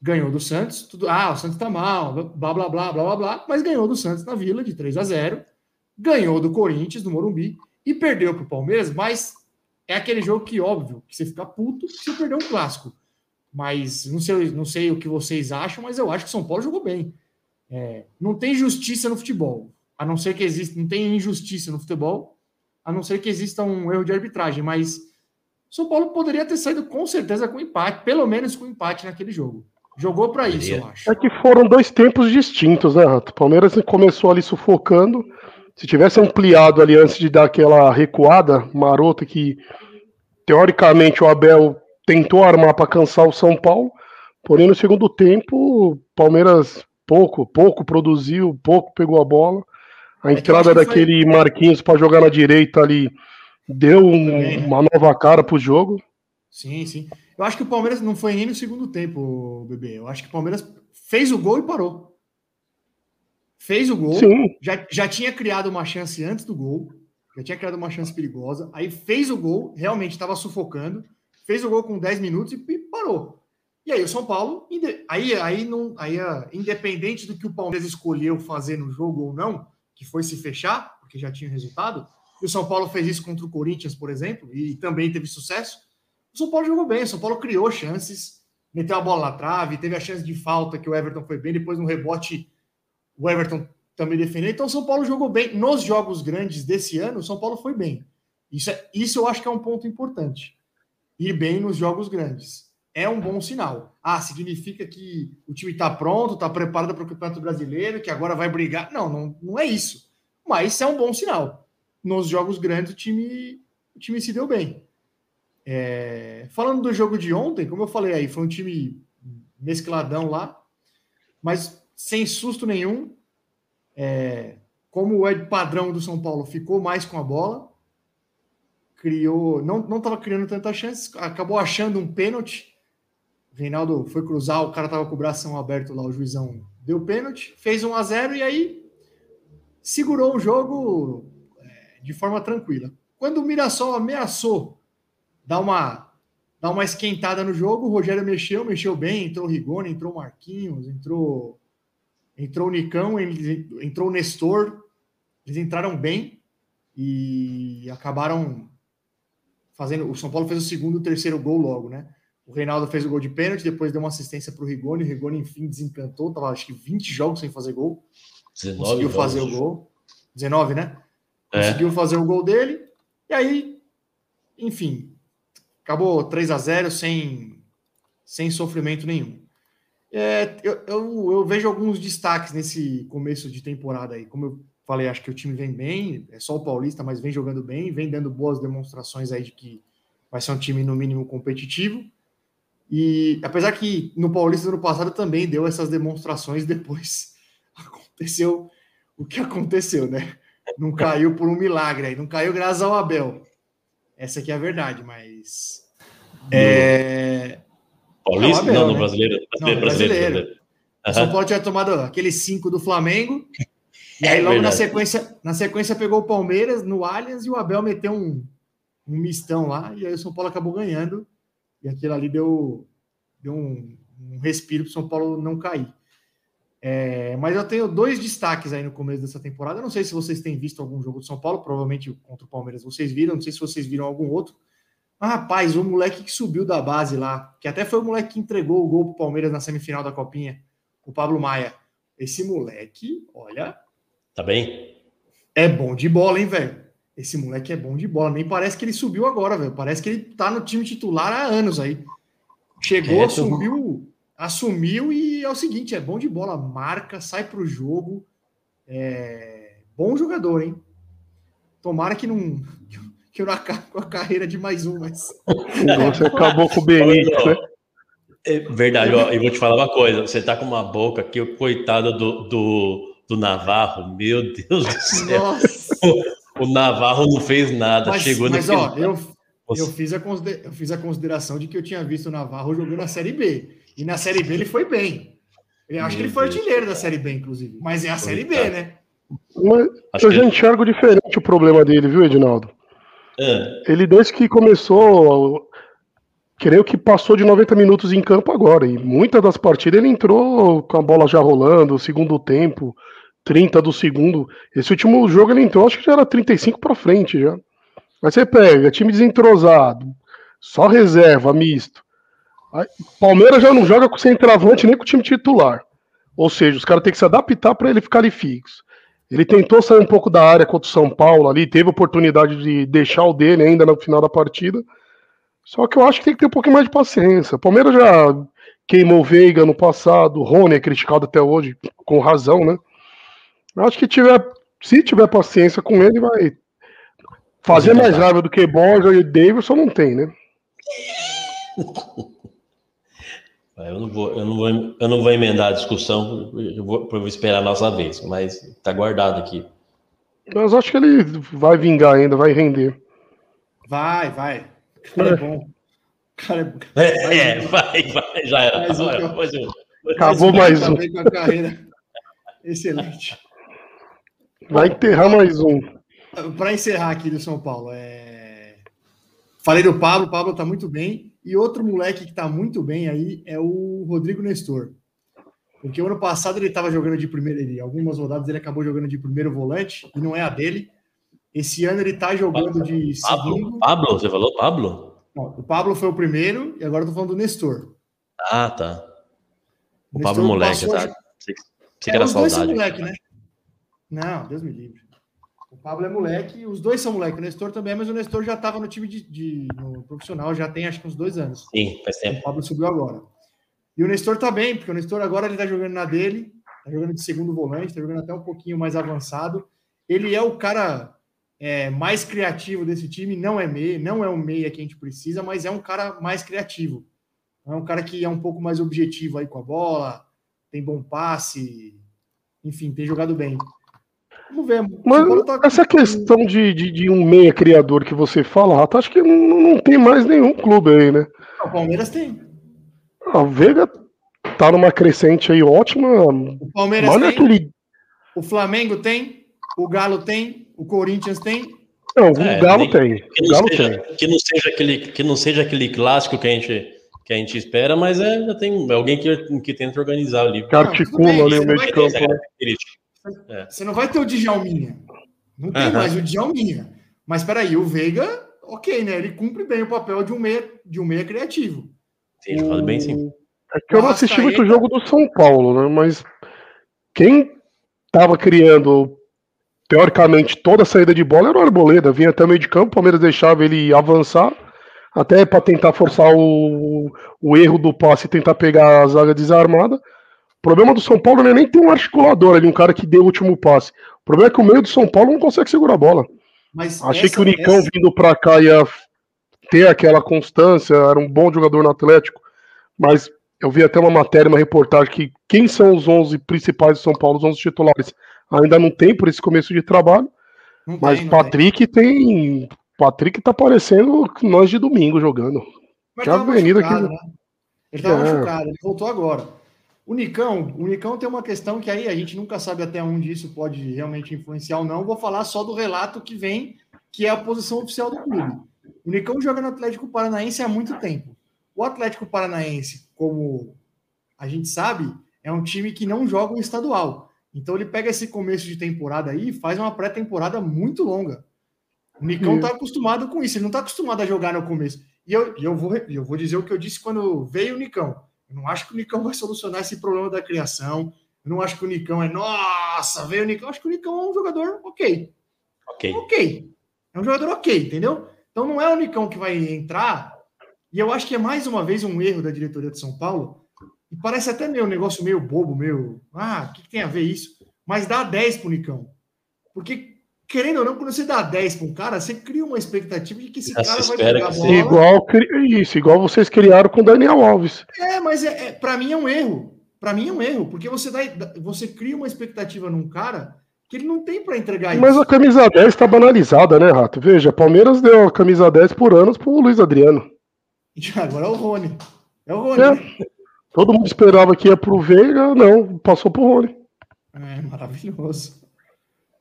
Ganhou do Santos, tudo, ah, o Santos tá mal, blá blá blá blá blá blá, mas ganhou do Santos na Vila de 3 a 0, ganhou do Corinthians, do Morumbi e perdeu para o Palmeiras, mas é aquele jogo que, óbvio, que você fica puto se perder um clássico. Mas não sei, não sei o que vocês acham, mas eu acho que o São Paulo jogou bem. É, não tem justiça no futebol, a não ser que exista, não tem injustiça no futebol, a não ser que exista um erro de arbitragem, mas São Paulo poderia ter saído com certeza com empate, pelo menos com empate naquele jogo. Jogou para isso, eu acho. É que foram dois tempos distintos, né, Rato? O Palmeiras começou ali sufocando. Se tivesse ampliado ali antes de dar aquela recuada marota que teoricamente o Abel tentou armar para cansar o São Paulo, porém no segundo tempo o Palmeiras pouco, pouco produziu, pouco pegou a bola. A é entrada daquele foi... Marquinhos para jogar na direita ali deu um, uma nova cara para o jogo. Sim, sim. Eu acho que o Palmeiras não foi nem no segundo tempo, bebê. Eu acho que o Palmeiras fez o gol e parou. Fez o gol, já, já tinha criado uma chance antes do gol, já tinha criado uma chance perigosa, aí fez o gol, realmente estava sufocando, fez o gol com 10 minutos e, e parou. E aí o São Paulo, aí, aí, não, aí independente do que o Palmeiras escolheu fazer no jogo ou não, que foi se fechar, porque já tinha resultado, e o São Paulo fez isso contra o Corinthians, por exemplo, e também teve sucesso, o São Paulo jogou bem, o São Paulo criou chances, meteu a bola na trave, teve a chance de falta que o Everton foi bem, depois no rebote o Everton também defendeu. Então o São Paulo jogou bem. Nos jogos grandes desse ano, o São Paulo foi bem. Isso, é, isso eu acho que é um ponto importante. Ir bem nos jogos grandes. É um bom sinal. Ah, significa que o time está pronto, está preparado para o Campeonato Brasileiro, que agora vai brigar. Não, não, não é isso. Mas é um bom sinal. Nos jogos grandes, o time, o time se deu bem. É, falando do jogo de ontem, como eu falei aí, foi um time mescladão lá, mas sem susto nenhum. É, como é padrão do São Paulo, ficou mais com a bola, criou, não estava criando tantas chances, acabou achando um pênalti. Reinaldo foi cruzar, o cara estava com o bração aberto lá, o juizão deu pênalti, fez 1 a 0 e aí segurou o jogo é, de forma tranquila. Quando o Mirassol ameaçou dar uma, dar uma esquentada no jogo. O Rogério mexeu, mexeu bem, entrou o Rigoni, entrou o Marquinhos, entrou, entrou o Nicão, entrou o Nestor. Eles entraram bem e acabaram fazendo. O São Paulo fez o segundo e terceiro gol logo, né? O Reinaldo fez o gol de pênalti, depois deu uma assistência para o Rigoni. O Rigoni, enfim, desencantou. Tava acho que 20 jogos sem fazer gol. 19 Conseguiu jogos. fazer o gol. 19, né? É. Conseguiu fazer o gol dele. E aí, enfim, Acabou 3 a 0 sem, sem sofrimento nenhum. É, eu, eu, eu, vejo alguns destaques nesse começo de temporada aí. Como eu falei, acho que o time vem bem, é só o Paulista, mas vem jogando bem, vem dando boas demonstrações aí de que vai ser um time no mínimo competitivo. E apesar que no Paulista ano passado também deu essas demonstrações, depois aconteceu o que aconteceu, né? Não caiu por um milagre aí, não caiu graças ao Abel. Essa aqui é a verdade, mas. É... Paulista? Não, Abel, não, no brasileiro. Brasileiro, não, brasileiro. brasileiro. Uhum. São Paulo tinha tomado aqueles cinco do Flamengo. E aí, é logo na sequência, na sequência, pegou o Palmeiras no Allianz e o Abel meteu um, um mistão lá. E aí o São Paulo acabou ganhando. E aquilo ali deu, deu um, um respiro para o São Paulo não cair. É, mas eu tenho dois destaques aí no começo dessa temporada. Eu não sei se vocês têm visto algum jogo do São Paulo, provavelmente contra o Palmeiras vocês viram, não sei se vocês viram algum outro. Mas, rapaz, o moleque que subiu da base lá, que até foi o moleque que entregou o gol pro Palmeiras na semifinal da Copinha, o Pablo Maia. Esse moleque, olha. Tá bem? É bom de bola, hein, velho? Esse moleque é bom de bola. Nem parece que ele subiu agora, velho. Parece que ele tá no time titular há anos aí. Chegou, é, subiu, assumiu e é o seguinte: é bom de bola, marca, sai para o jogo. É... Bom jogador, hein? Tomara que não. Que eu não acabe com a carreira de mais um, mas. Você acabou com o Benítez, né? É verdade, ó, eu vou te falar uma coisa. Você tá com uma boca que o coitado do, do, do Navarro, meu Deus do céu. O, o, Navarro não fez nada, mas, chegou Mas, ó, eu, eu, fiz a eu fiz a consideração de que eu tinha visto o Navarro jogando na Série B. E na Série B ele foi bem. Eu acho que Meu ele foi Deus. artilheiro da Série B, inclusive. Mas é a Série B, Coitado. né? Mas Acho eu que já ele- enxergo diferente o problema dele, viu, Edinaldo? É, Ele, desde que começou, creio que passou de 90 minutos em campo agora. E muitas das partidas ele entrou com a bola já rolando, segundo tempo, 30 do segundo. Esse último jogo ele entrou, acho que já era 35 para frente já. Mas você pega, time desentrosado, só reserva, misto. Aí, Palmeiras já não joga com centroavante nem com o time titular. Ou seja, os caras têm que se adaptar para ele ficar ali fixo. Ele tentou sair um pouco da área contra o São Paulo ali, teve oportunidade de deixar o dele ainda no final da partida. Só que eu acho que tem que ter um pouquinho mais de paciência. O Palmeiras já queimou o Veiga no passado, o Rony é criticado até hoje, com razão, né? Eu acho que tiver, se tiver paciência com ele, vai fazer mais raiva do que Borja e Davidson não tem, né? eu não vou, eu não vou, eu não vou emendar a discussão, eu vou, eu vou esperar a nossa vez, mas tá guardado aqui. Mas acho que ele vai vingar ainda, vai render. Vai, vai. O cara é bom. O cara é É, é, vai, vai, já era. Mais um Vai, um. Acabou mais um. bem com a carreira. Excelente. Vai enterrar mais um. Para encerrar aqui do São Paulo, é... falei do Pablo, o Pablo tá muito bem. E outro moleque que tá muito bem aí é o Rodrigo Nestor. Porque o ano passado ele estava jogando de primeiro, ele, algumas rodadas ele acabou jogando de primeiro volante, e não é a dele. Esse ano ele tá jogando de Pablo, segundo. Pablo, você falou Pablo? Não, o Pablo foi o primeiro, e agora eu tô falando do Nestor. Ah, tá. O Nestor Pablo moleque, tá? Sei que É, era são saudade. moleque, né? Não, Deus me livre. O Pablo é moleque, os dois são moleque. O Nestor também, mas o Nestor já estava no time de, de- no profissional, já tem acho que uns dois anos. Sim, faz O tempo. Pablo subiu agora. E o Nestor tá bem, porque o Nestor agora ele tá jogando na dele, tá jogando de segundo volante, tá jogando até um pouquinho mais avançado. Ele é o cara é, mais criativo desse time, não é meia, não é o meia que a gente precisa, mas é um cara mais criativo. É um cara que é um pouco mais objetivo aí com a bola, tem bom passe, enfim, tem jogado bem. Vamos ver. Mas tá- essa questão de, de, de um meia criador que você fala, Rato, acho que não, não tem mais nenhum clube aí, né? O Palmeiras tem. Ah, O Veiga tá numa crescente aí ótima. O Palmeiras é tem. aquele. O Flamengo tem. O Galo tem. O Corinthians tem. Não, É, o Galo nem- tem. Que O Galo seja, tem. que, não seja aquele, que não seja aquele clássico que a gente, que a gente espera, mas é, já tem alguém que, que tenta organizar ali. Que articula ali o meio de ter Essa é. Você não vai ter o Djalminha. Não tem Aham. mais o Djalminha. Mas peraí, o Veiga, ok, né? Ele cumpre bem o papel de um meia, de um meia criativo. Sim, ele faz bem sim. É que eu não assisti Arrascaeta- muito o jogo do São Paulo, né? Mas quem tava criando, teoricamente, toda a saída de bola era o Arboleda. Vinha até o meio de campo, o Palmeiras deixava ele avançar, até para tentar forçar o, o erro do passe e tentar pegar a zaga desarmada. O problema do São Paulo não é nem ter um articulador ali, um cara que dê o último passe. O problema é que o meio do São Paulo não consegue segurar a bola. Mas Achei essa- que o Nicão essa- vindo pra cá ia ter aquela constância, era um bom jogador no Atlético, mas eu vi até uma matéria, uma reportagem que quem são os 11 principais de São Paulo, os 11 titulares, ainda não tem por esse começo de trabalho, não mas tem, não tem. Patrick tem... Patrick tá parecendo nós de domingo jogando. Mas que tava avenida que- né? Ele tava É. machucado, ele voltou agora. O Nicão, o Nicão tem uma questão que aí a gente nunca sabe até onde isso pode realmente influenciar ou não. Vou falar só do relato que vem, que é a posição oficial do clube. O Nicão joga no Atlético Paranaense há muito tempo. O Atlético Paranaense, como a gente sabe, é um time que não joga o estadual. Então ele pega esse começo de temporada aí e faz uma pré-temporada muito longa. O Nicão está acostumado com isso, ele não está acostumado a jogar no começo. E eu, eu, vou, eu vou dizer o que eu disse quando veio o Nicão. Eu não acho que o Nicão vai solucionar esse problema da criação. Eu não acho que o Nicão é, nossa, veio o Nicão. Eu acho que o Nicão é um jogador ok. Ok. Ok. É um jogador ok, entendeu? Então não é o Nicão que vai entrar. E eu acho que é mais uma vez um erro da diretoria de São Paulo. E parece até meio um negócio meio bobo, meio. Ah, o que, que tem a ver isso? Mas dá 10 pro Nicão. Porque, querendo ou não, quando você dá 10 para um cara, você cria uma expectativa de que esse Já cara se vai jogar que bola. Igual, isso, igual vocês criaram com o Daniel Alves. É, mas é, é, para mim é um erro. Para mim é um erro, porque você dá, você cria uma expectativa num cara que ele não tem para entregar Mas isso. a camisa 10 tá banalizada, né, Rato? Veja, Palmeiras deu a camisa 10 por anos pro Luiz Adriano. E agora é o Rony. É o Rony. É. né? Todo mundo esperava que ia pro Veiga, não, passou pro Rony. É maravilhoso.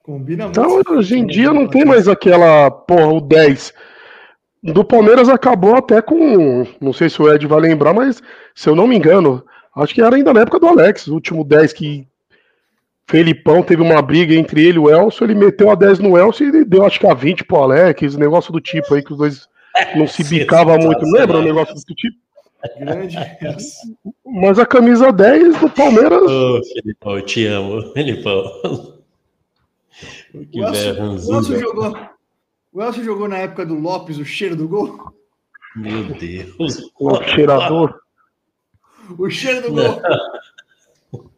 Combina Então, muito. hoje em dia não tem mais aquela, porra, o 10. Do Palmeiras acabou até com, não sei se o Ed vai lembrar, mas se eu não me engano, acho que era ainda na época do Alex, o último 10 que Felipão teve uma briga entre ele e o Elcio, ele meteu a 10 no Elcio e deu acho que a 20 pro Alex, negócio do tipo aí que os dois não se bicavam muito, lembra o negócio do tipo? Grande. Mas a camisa 10 do Palmeiras, Ô, Felipão, eu te amo, Felipão. Que O Elcio, jogou. O Elcio jogou na época do Lopes, o cheiro do gol. Meu Deus. o cheirador. O cheiro do gol.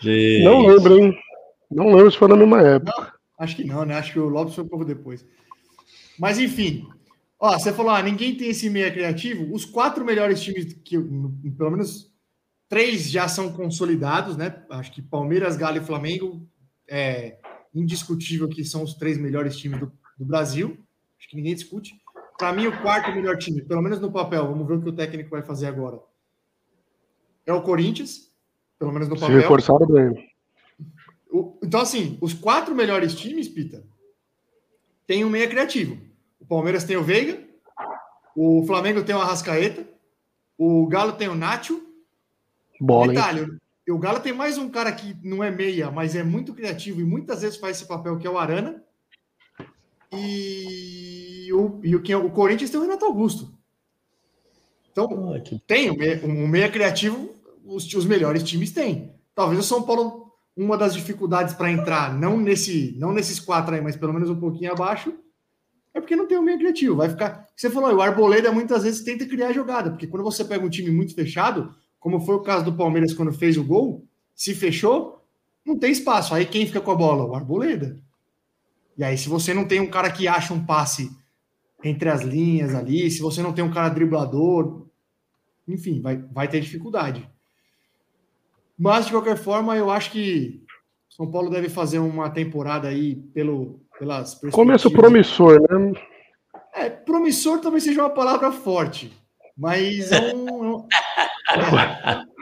Gente. Não lembro, hein? Não lembro se foi na mesma época. Acho que não, né? Acho que o Lopes foi um pouco depois. Mas enfim. Ó, você falou, ah, ninguém tem esse meia criativo. Os quatro melhores times, que no- pelo menos três já são consolidados, né? Acho que Palmeiras, Galo e Flamengo é indiscutível que são os três melhores times do, do Brasil. Acho que ninguém discute. Para mim, o quarto melhor time, pelo menos no papel, vamos ver o que o técnico vai fazer agora. É o Corinthians, pelo menos no Se papel. reforçaram bem. O- então, assim, os quatro melhores times, Pita, tem um meia criativo. O Palmeiras tem o Veiga, o Flamengo tem o Arrascaeta, o Galo tem o Nacho. Bola, hein? O Galo tem mais um cara que não é meia, mas é muito criativo e muitas vezes faz esse papel, que é o Arana. E o, e o, quem é- o Corinthians tem o Renato Augusto. Então, Ah, que- tem o meia, um meia criativo, os, os melhores times têm. Talvez o São Paulo, uma das dificuldades para entrar, não nesse, não nesses quatro aí, mas pelo menos um pouquinho abaixo, é porque não tem o meia criativo. Vai ficar. Você falou, o Arboleda muitas vezes tenta criar jogada, porque quando você pega um time muito fechado, como foi o caso do Palmeiras quando fez o gol, se fechou, não tem espaço. Aí quem fica com a bola? O Arboleda. E aí, se você não tem um cara que acha um passe entre as linhas ali, se você não tem um cara driblador, enfim, vai, vai ter dificuldade. Mas, de qualquer forma, eu acho que São Paulo deve fazer uma temporada aí pelo, pelas Começo promissor, né? É, promissor talvez seja uma palavra forte, mas é um, é um-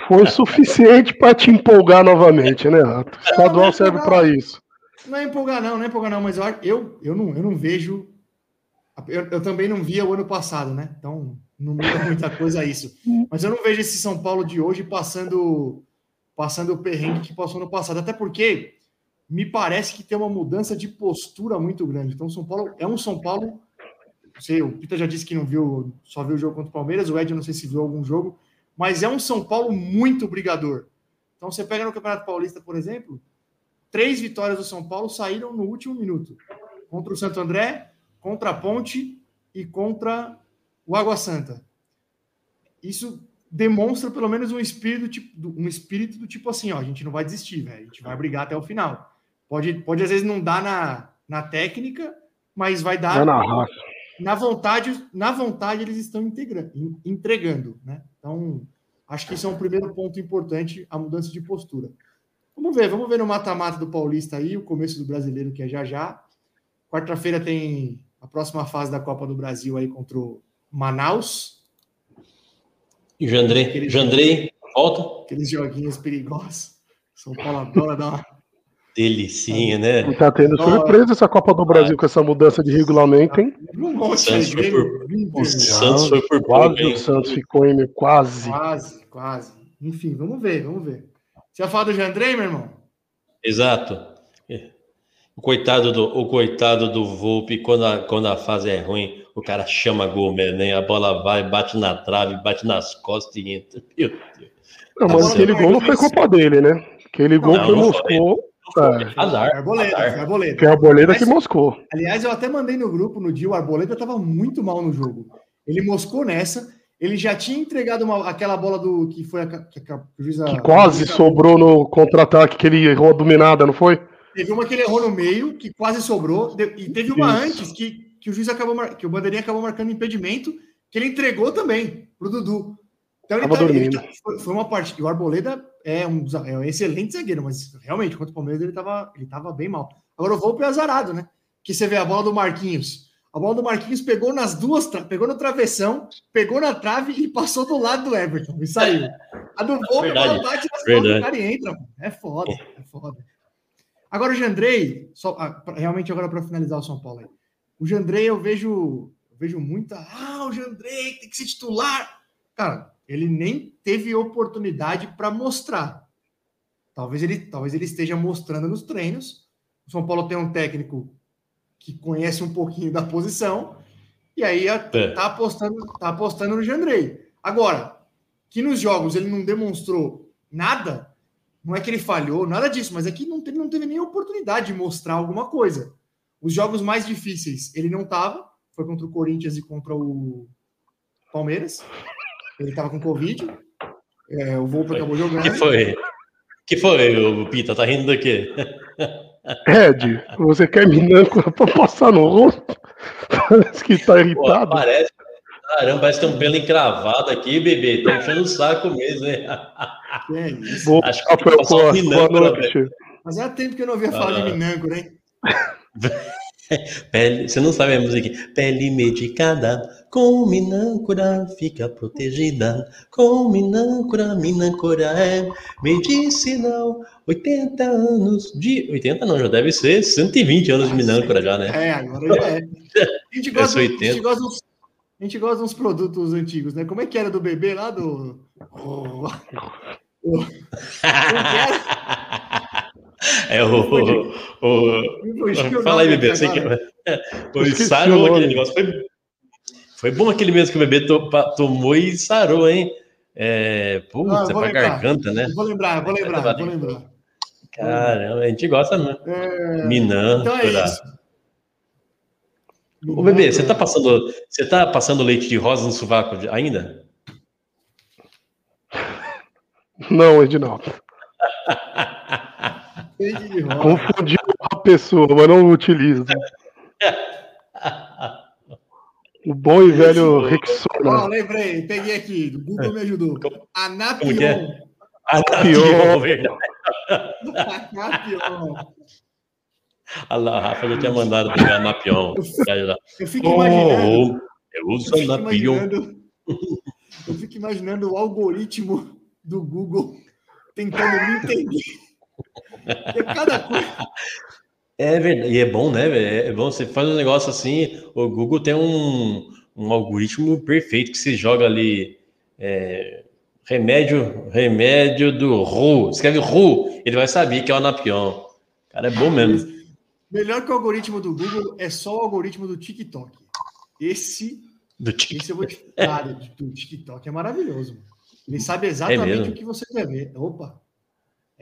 Foi suficiente para te empolgar novamente, né, Rato? O estadual não, serve não. para isso. não é empolgar não, não é empolgar não, mas eu, eu, eu, não, eu não vejo, eu, eu também não via o ano passado, né? Então não muda muita coisa isso. Mas eu não vejo esse São Paulo de hoje passando passando o perrengue que passou no passado, até porque me parece que tem uma mudança de postura muito grande. Então São Paulo é um São Paulo, não sei, o Pita já disse que não viu, só viu o jogo contra o Palmeiras, o Ed não sei se viu algum jogo, mas é um São Paulo muito brigador. Então você pega no Campeonato Paulista, por exemplo, três vitórias do São Paulo saíram no último minuto. Contra o Santo André, contra a Ponte e contra o Água Santa. Isso demonstra pelo menos um espírito, tipo, do- um espírito do tipo assim, ó, a gente não vai desistir, velho, a gente vai brigar até o final. Pode, pode às vezes não dar na, na técnica, mas vai dar na na vontade, na vontade eles estão integra- entregando, né? Então, acho que isso é um primeiro ponto importante, a mudança de postura. Vamos ver, vamos ver no mata-mata do Paulista aí, o começo do brasileiro que é já já. Quarta-feira tem a próxima fase da Copa do Brasil aí contra o Manaus, E Jandrei, Jandrei, volta. aqueles joguinhos perigosos. São Paulo adora dar uma Delicinha, né? Tá tendo surpresa essa Copa do Brasil com essa mudança de regulamento, hein? monte Santos foi por- O Santos foi por Quase o Santos ficou em quase. Quase, quase. Enfim, vamos ver, vamos ver. Você ia falar do Jandrei, meu irmão? Exato. O coitado do, o coitado do Volpe, quando a, quando a fase é ruim, o cara chama gol né? A bola vai, bate na trave, bate nas costas e entra. Meu Deus. Não, mas Tá aquele gol não foi culpa dele, né? Aquele gol Não, foi não Moscou. É, Azar. Arboleda, azar. foi Arboleda. foi a boleda que moscou. Aliás, eu até mandei no grupo no dia, o Arboleda estava muito mal no jogo. Ele moscou nessa, ele já tinha entregado uma- aquela bola do que foi a, que, a- que o juiz Que quase sobrou no contra-ataque que ele errou a dominada, não foi? Teve uma que ele errou no meio, que quase sobrou, e teve uma Isso. antes que, que o juiz acabou mar- que o bandeirinha acabou marcando impedimento, que ele entregou também pro Dudu. Então ele, tá- ele tá- foi, foi uma parte. E o Arboleda é um, é um excelente zagueiro, mas realmente, contra o Palmeiras, ele tava, ele tava bem mal. Agora o Volpe é azarado, né? Que você vê a bola do Marquinhos. A bola do Marquinhos pegou nas duas, pegou no travessão, pegou na trave e passou do lado do Everton e saiu. A do Volpe, a bola bate nas costas verdade. do cara e entra. mano. É foda, é foda. Agora o Jandrei, só, ah, realmente agora para finalizar o São Paulo aí. O Jandrei eu vejo, eu vejo muita, ah, o Jandrei tem que ser titular. Cara, ele nem teve oportunidade para mostrar. Talvez ele, talvez ele esteja mostrando nos treinos. O São Paulo tem um técnico que conhece um pouquinho da posição e aí a- É. tá apostando, tá apostando no Jandrei. Agora, que nos jogos ele não demonstrou nada, não é que ele falhou, nada disso, mas é que não teve, não teve nem oportunidade de mostrar alguma coisa. Os jogos mais difíceis ele não tava, foi contra o Corinthians e contra o Palmeiras. Ele tava com Covid. É, o Volpe acabou jogando. Que foi? Que foi, o Pita? Tá rindo do quê? Ed, você quer minâncora pra passar no rosto? Parece que tá Pô, irritado. parece. Caramba, parece que tem um pelo encravado aqui, bebê. Tá enchendo o saco mesmo, hein? É isso. Boa, Acho que tem que Rafael passar um minâncora, noite. Fazia tempo que eu não ouvia falar Ah. de Minâncora, hein? Pele, você não sabe a música? Pele medicada, com minâncora fica protegida. Com minâncora, minâncora é medicinal. 80 anos de. 80 não, já deve ser 120 anos de minâncora já, né? É, agora já é. A gente gosta, a gente 80. gosta dos, a gente gosta de uns produtos antigos, né? Como é que era do bebê lá do. o- o- como que era? É o. o, o Fala aí, nome bebê. Você que... agora. O sarou aquele negócio. Foi, foi bom aquele mesmo que o bebê to- pa- tomou e sarou, hein? É, putz, Ah, eu é pra lembrar. garganta, né? Eu Vou lembrar, eu vou lembrar, eu vou lembrar. Caramba, a gente gosta mesmo. É, Minã. então é. Ô, bebê, você tá passando, você tá passando leite de rosa no sovaco ainda? Não, Edinaldo. Leite de rosa. Confundi uma pessoa, mas não utilizo. O bom e velho Ó, Rexona. lembrei, peguei aqui, o Google me ajudou. Anapion. é? Ah, tá, Pior. verdade. Anapion. Olha lá, a Rafa já tinha mandado pegar Napion. Eu fico imaginando. Oh, eu uso Eu fico Napion. imaginando, eu fico imaginando o algoritmo do Google tentando me entender. Porque cada coisa. É verdade, e é bom, né? velho? É bom, você faz um negócio assim, o Google tem um, um algoritmo perfeito que você joga ali é, remédio, remédio do RU, escreve RU, ele vai saber que é o Anapion. Cara, é bom mesmo. Melhor que o algoritmo do Google é só o algoritmo do TikTok. Esse, Do tic- esse eu vou te falar do TikTok, é maravilhoso. mano. Ele sabe exatamente mesmo? o que você quer ver. Opa!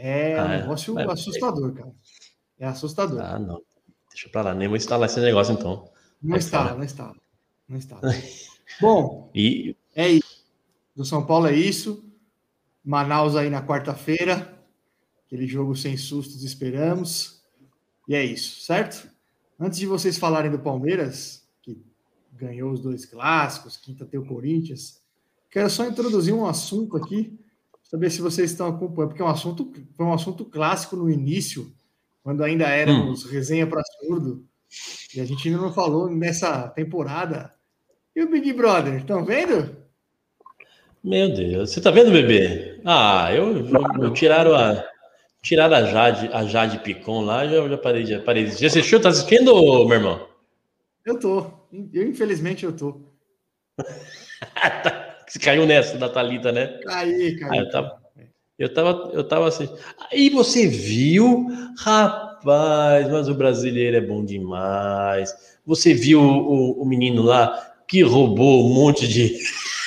É Ah, um é. negócio Mas- assustador, cara. É assustador. Ah, não. Deixa pra lá, nem vou instalar esse negócio então. não fora. não está. Não está. Bom, E É isso. Do São Paulo é isso. Manaus aí na quarta-feira. Aquele jogo sem sustos, esperamos. E é isso, certo? Antes de vocês falarem do Palmeiras, que ganhou os dois clássicos, quinta tem o Corinthians, quero só introduzir um assunto aqui, saber se vocês estão acompanhando, porque é um assunto, foi um assunto clássico no início, quando ainda éramos resenha para surdo, e a gente ainda não falou nessa temporada. E o Big Brother, estão vendo? Meu Deus, você tá vendo, bebê? Ah, eu, eu, eu tiraram a tiraram a Jade, a Jade Picon lá, já, já parei de parei. Já assistiu? Tá assistindo, meu irmão? Eu tô. Eu, infelizmente, eu tô. Você caiu nessa da Thalita, né? Caí, Ah, caí. eu tava, eu tava, eu tava assim. Aí você viu, rapaz, mas o brasileiro é bom demais. Você viu o, o, o menino lá que roubou um monte de.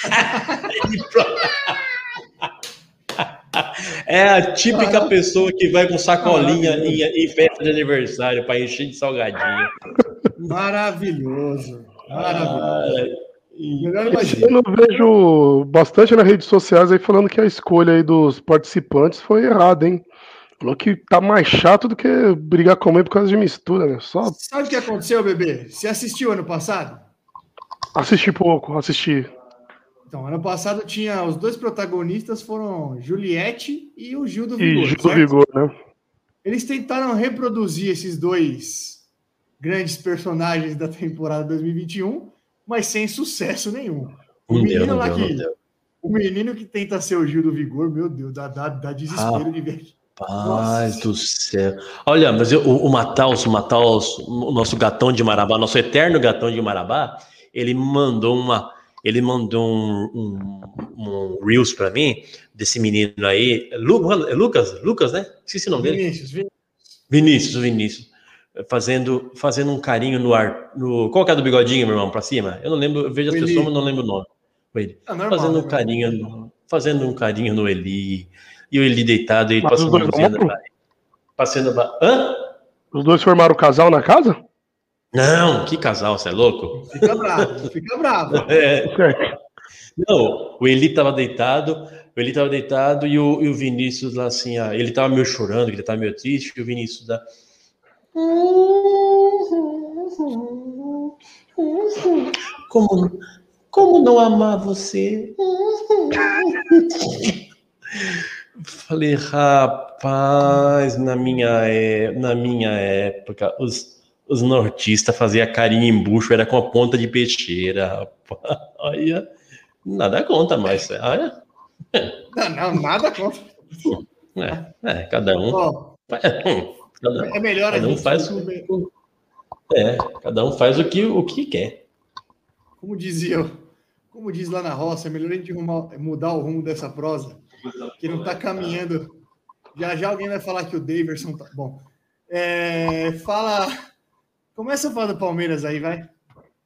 é a típica pessoa que vai com sacolinha em, em festa de aniversário para encher de salgadinho. Maravilhoso. Ah, Maravilhoso. Melhor Eu imagina. vejo bastante nas redes sociais aí falando que a escolha aí dos participantes foi errada, hein? Falou que tá mais chato do que brigar com ele por causa de mistura, né? Só Sabe o que aconteceu, bebê? Você assistiu ano passado? assisti pouco, assisti. Então, ano passado tinha os dois protagonistas foram Juliette e o Gil do E Vigor. Gil do? Vigor, né? Eles tentaram reproduzir esses dois grandes personagens da temporada 2021, mas sem sucesso nenhum. O Não deu, menino não lá deu, que. deu. O menino que tenta ser o Gil do Vigor, meu Deus, dá, dá, dá desespero de ver Nossa. do céu. Olha, mas eu- o, o Mataus, o Mataus, o nosso gatão de Marabá, nosso eterno gatão de Marabá, ele mandou uma. Ele mandou um, um, um Reels pra mim, desse menino aí. Lu- é Lucas? Lucas, né? Esqueci o nome dele. Vinícius, Vinícius. Vinícius, o Vinícius. Fazendo, fazendo um carinho no ar. No, qual que é do bigodinho, meu irmão, pra cima? Eu não lembro, eu vejo as Eli. pessoas, mas não lembro o nome. O Eli. Ah, normal, fazendo um né? carinho, no- fazendo um carinho no Eli. E o Eli deitado, os passando dois a mãozinha na. Passando a Hã? Os dois formaram casal na casa? Não, que casal, você é louco? Fica bravo, fica bravo. É, não, o Eli tava deitado, o Eli tava deitado e o, e o Vinícius lá assim, ah, ele tava meio chorando, que ele tava meio triste, e o Vinícius da. Como, como não amar você? Falei, rapaz, na minha, é- na minha época, os, os nortistas faziam carinho em bucho, era com a ponta de peixeira, rapaz. Olha, nada conta mais. Olha, Não, não, nada contra. é, é, cada um. Ó, cada, é melhor a cada um gente. faz o, o- é, cada um faz o que, o que quer. Como dizia, como diz lá na roça, é melhor a gente mudar o rumo dessa prosa, que não tá caminhando. Já já alguém vai falar que o Daverson tá. Bom, é, fala. Começa a falar do Palmeiras aí, vai.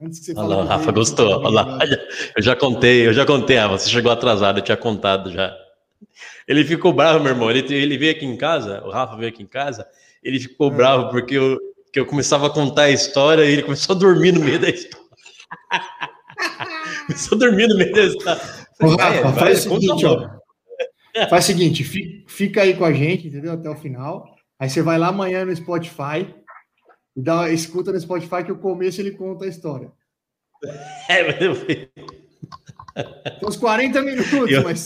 Antes que você Olha fale lá, o Rafa gostou. Olha lá, eu já contei, eu já contei, Rafa. Você chegou atrasado, eu tinha contado já. Ele ficou bravo, meu irmão. Ele, ele veio aqui em casa, o Rafa veio aqui em casa, ele ficou É. bravo porque eu, que eu começava a contar a história e ele começou a dormir no meio da história. começou a dormir no meio da história. Ô, Vai, Rafa, vai, faz o conta seguinte, ó. Faz o seguinte, fi- fica aí com a gente, entendeu? Até o final. Aí você vai lá amanhã no Spotify e dá, escuta no Spotify que o começo ele conta a história. É, mas eu- uns 40 minutos, Eu- mas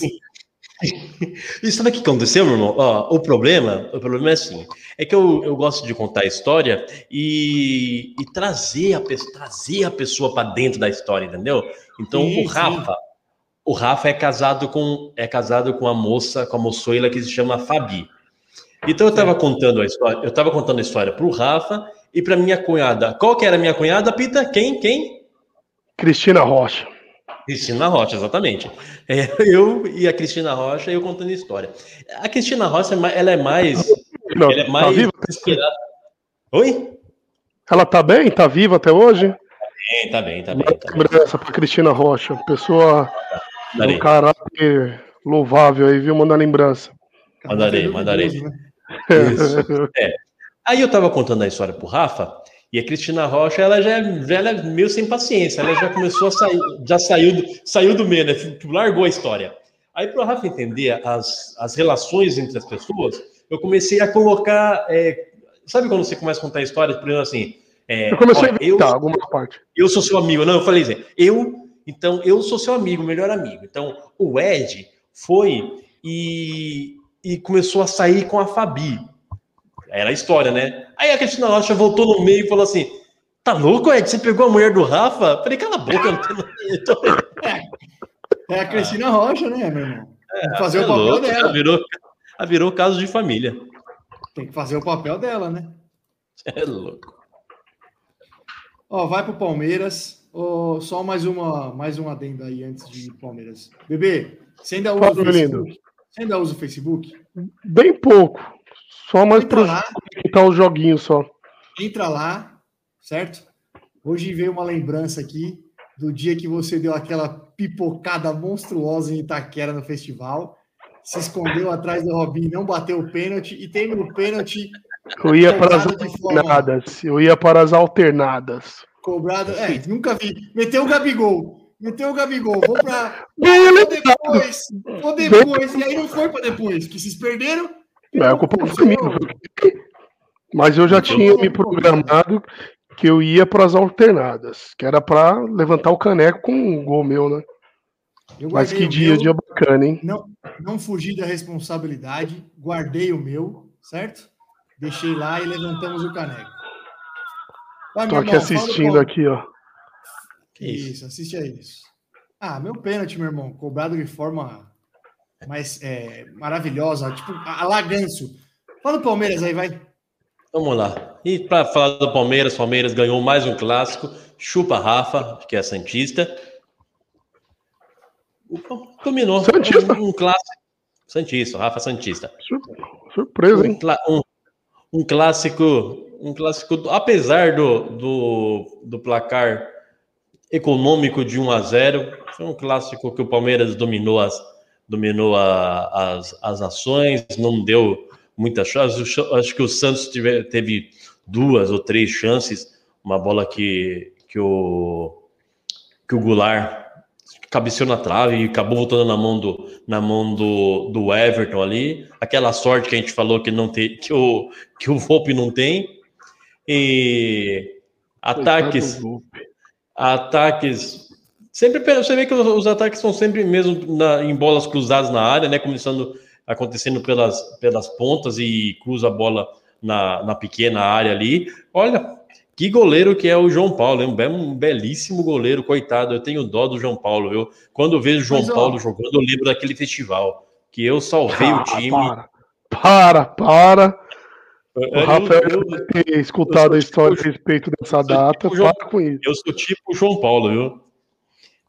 E sabe o que aconteceu, meu irmão? Ó, o problema, o problema é assim, é que eu, eu gosto de contar a história e, e trazer, a, trazer a pessoa para dentro da história, entendeu? Então Sim, o Rafa, o Rafa é casado com é casado com a moça, com a moçoila que se chama Fabi. Então eu estava contando a história, eu estava contando a história para o Rafa e para minha cunhada. Qual que era a minha cunhada, Pita? Quem? Quem? Cristina Rocha. Cristina Rocha, exatamente. É, eu e a Cristina Rocha, eu contando a história. A Cristina Rocha, ela é mais. Não, Ela é tá mais viva? inspirada. Oi? Ela tá bem? Tá viva até hoje? Bem, tá bem, tá bem. Manda Tá bem. lembrança pra Cristina Rocha. Pessoa Mandarei. um caráter louvável aí, viu? Manda lembrança. Mandarei, mandarei. né? Isso. Aí eu tava contando a história pro Rafa, e a Cristina Rocha, ela já é, já ela é meio sem paciência, ela já começou a sair, já saiu, do- saiu do meio, né? Tipo, Largou a história. Aí, pro Rafa entender as, as relações entre as pessoas, eu comecei a colocar. é, sabe quando você começa a contar histórias, por exemplo, assim. é, Eu comecei olha, a inventar algumas partes. eu sou seu amigo. Não, eu falei assim, eu, então, eu sou seu amigo, melhor amigo. Então, o Ed foi e, e começou a sair com a Fabi. Era a história, né? Aí a Cristina Rocha voltou no meio e falou assim: tá louco, Ed? Você pegou a mulher do Rafa? Falei, cala a boca, eu não tenho nada. É a Cristina Rocha, né, meu irmão? Tem que fazer É o papel louco, já dela. virou, virou caso de família. Tem que fazer o papel dela, né? É louco. Ó, vai pro Palmeiras. Ó, só mais uma, mais um adendo aí antes de ir pro Palmeiras. Bebê, você ainda usa Fala, o Facebook? Você ainda usa o Facebook? Bem pouco. Só mais lá, conectar os joguinhos só. entra lá, certo? Hoje veio uma lembrança aqui do dia que você deu aquela pipocada monstruosa em Itaquera no festival, se escondeu atrás do Robinho, não bateu o pênalti e tem no pênalti Eu ia para as alternadas. Eu ia para as alternadas. cobrado. É, nunca vi. Meteu o Gabigol. Meteu o Gabigol. Vou para Vou depois. Vou depois. E aí não foi para depois, que vocês perderam. Não, a culpa foi dele. Mas eu já tinha me programado que eu ia para as alternadas, que era para levantar o caneco com um gol meu, né? Eu Mas que dia, meu, dia bacana, hein? Não, não fugi da responsabilidade. Guardei o meu, certo? Deixei lá e levantamos o caneco. Vai, Tô aqui irmão, do assistindo aqui, ó. Isso, assiste a isso. Ah, meu pênalti, meu irmão, cobrado de forma mais é, maravilhosa, tipo a Laganço. Fala do Palmeiras aí, vai. Vamos lá. E para falar do Palmeiras, Palmeiras ganhou mais um clássico. Chupa Rafa, que é Santista. Dominou. Santista. Um, um clássico. Santista, Rafa Santista. Sur- Surpresa, Um, hein? clá- um- um clássico, um clássico, apesar do, do, do placar econômico de 1 a 0, foi um clássico que o Palmeiras dominou as, dominou a- as, as ações, não deu muita chance. Acho- que o Santos tive- teve duas ou três chances, uma bola que, que o que o Goulart cabeceou na trave e acabou voltando na mão do, na mão do, do Everton ali. Aquela sorte que a gente falou que não tem, que o, que o Volpe não tem. E ataques, ataques. Sempre você vê que os, os ataques são sempre mesmo na- em bolas cruzadas na área, né? Começando acontecendo pelas, pelas pontas e cruza a bola na, na pequena área ali. Olha, que goleiro que é o João Paulo, hein? um, be- um belíssimo goleiro, coitado. Eu tenho dó do João Paulo, viu? Quando eu vejo o João Mas, ó, Paulo jogando, eu lembro daquele festival que eu salvei o time. Para, para, para. O Eu- Rafael eu- deve ter escutado a eu história a tipo- respeito dessa data. tipo João- Para com isso. Eu sou tipo o João Paulo, viu?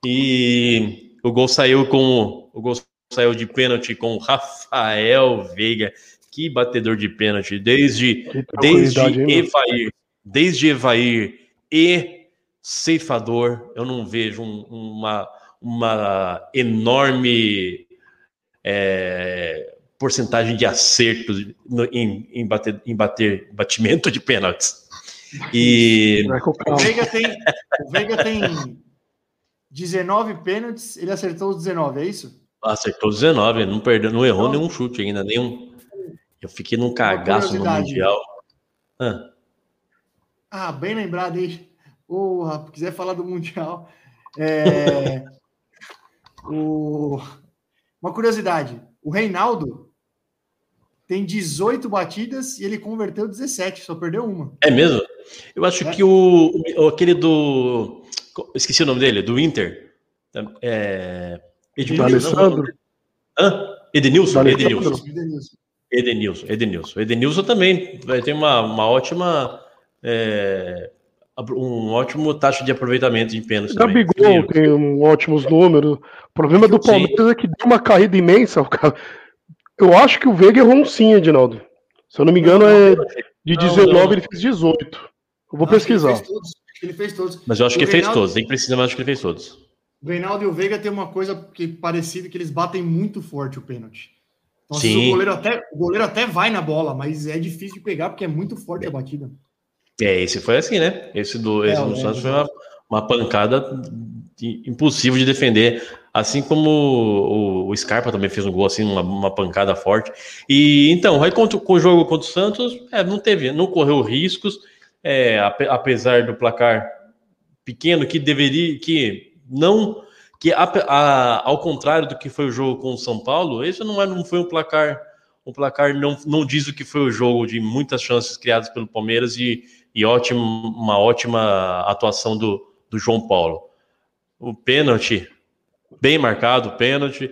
E o gol saiu com o gol saiu de pênalti com o Rafael Veiga. Que batedor de pênalti, desde desde? Evair, desde Evair e Ceifador, eu não vejo um- uma, uma enorme é, porcentagem de acertos no- em, em bater, em bater batimento de pênaltis. E O. Veiga tem, o Veiga tem 19 pênaltis, ele acertou os 19, é isso? Acertou 19, não perdeu, não errou Então- nenhum chute ainda, nenhum. Eu fiquei num cagaço no. Mundial. Ah, Ah, bem lembrado, hein? Porra, quiser falar do Mundial. É, o- Uma curiosidade: o Reinaldo tem 18 batidas e ele converteu 17, só perdeu uma. é mesmo? Eu acho É. que o, o- aquele do. Esqueci o nome dele, do Inter. É, Edmilson, Do Alessandro? não? Hã? Edenilson, Edenilson. Edenilson. Edenilson, Edenilson. Edenilson também vai ter uma, uma ótima. é, um ótimo taxa de aproveitamento de pênalti. também. Gabigol tem um ótimos números. O problema do Sim. Palmeiras é que deu uma carrida imensa. o cara- Eu acho que o Veiga errou um sim, Edinaldo. Se eu não me engano, é de Não, 19 não. ele fez 18. Eu vou pesquisar. Ele fez todos. Ele fez todos. Mas eu acho O que ele fez todos, nem precisa, mas acho que ele fez todos. O Reinaldo e o Veiga tem uma coisa que parecida que eles batem muito forte o pênalti. Então, Sim. o goleiro, até, o goleiro até vai na bola, mas é difícil de pegar porque é muito forte a batida. É, esse foi assim, né? Esse do, esse É, do é, Santos foi uma, uma pancada de- impossível de defender. Assim como o, o Scarpa também fez um gol, assim, uma, uma pancada forte. E então, aí contra, com o jogo contra o Santos, é, não teve, não correu riscos, é, ape- apesar do placar pequeno que deveria, que não, que a- a- ao contrário do que foi o jogo com o São Paulo, esse não, é, não foi um placar, um placar não, não diz o que foi o jogo de muitas chances criadas pelo Palmeiras e, e ótimo, uma ótima atuação do, do João Paulo. O pênalti, bem marcado, o pênalti.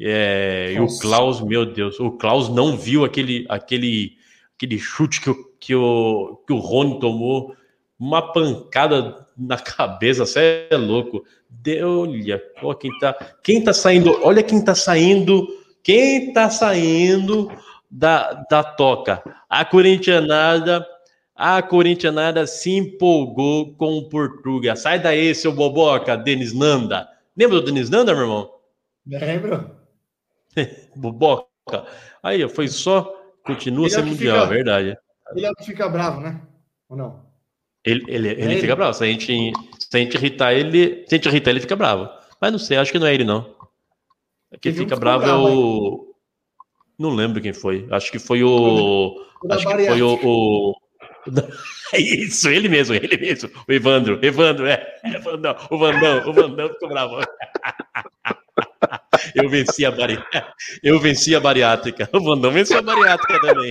é, e o. Klaus, meu Deus, o Klaus não viu aquele, aquele, aquele chute que o, que, o, que o Rony tomou, uma pancada na cabeça, você é louco. De, olha, ó, quem tá, quem tá saindo, olha quem tá saindo, quem tá saindo da, da toca. A corintianada, a corintianada se empolgou com o Portuga. Sai daí, seu boboca, Denis Nanda. Lembra do Denis Nanda, meu irmão? Lembra? Boboca. Aí, foi só. Continua Ele é sendo mundial, fica- é verdade. Ele é o que fica bravo, né? Ou não? Ele, ele, ele ele? fica bravo. Se a, gente, se a gente irritar ele, se a gente irritar ele, fica bravo. Mas não sei, acho que não é ele, não. Quem fica bravo é o. Não lembro quem foi. Acho que foi o. O Acho que foi o. o... É isso, ele mesmo, ele mesmo. O Evandro, Evandro, é. é Vandão, o Vandão, o Vandão ficou bravo. Eu venci a bari... Eu venci a bariátrica. O Vandão venceu a bariátrica também.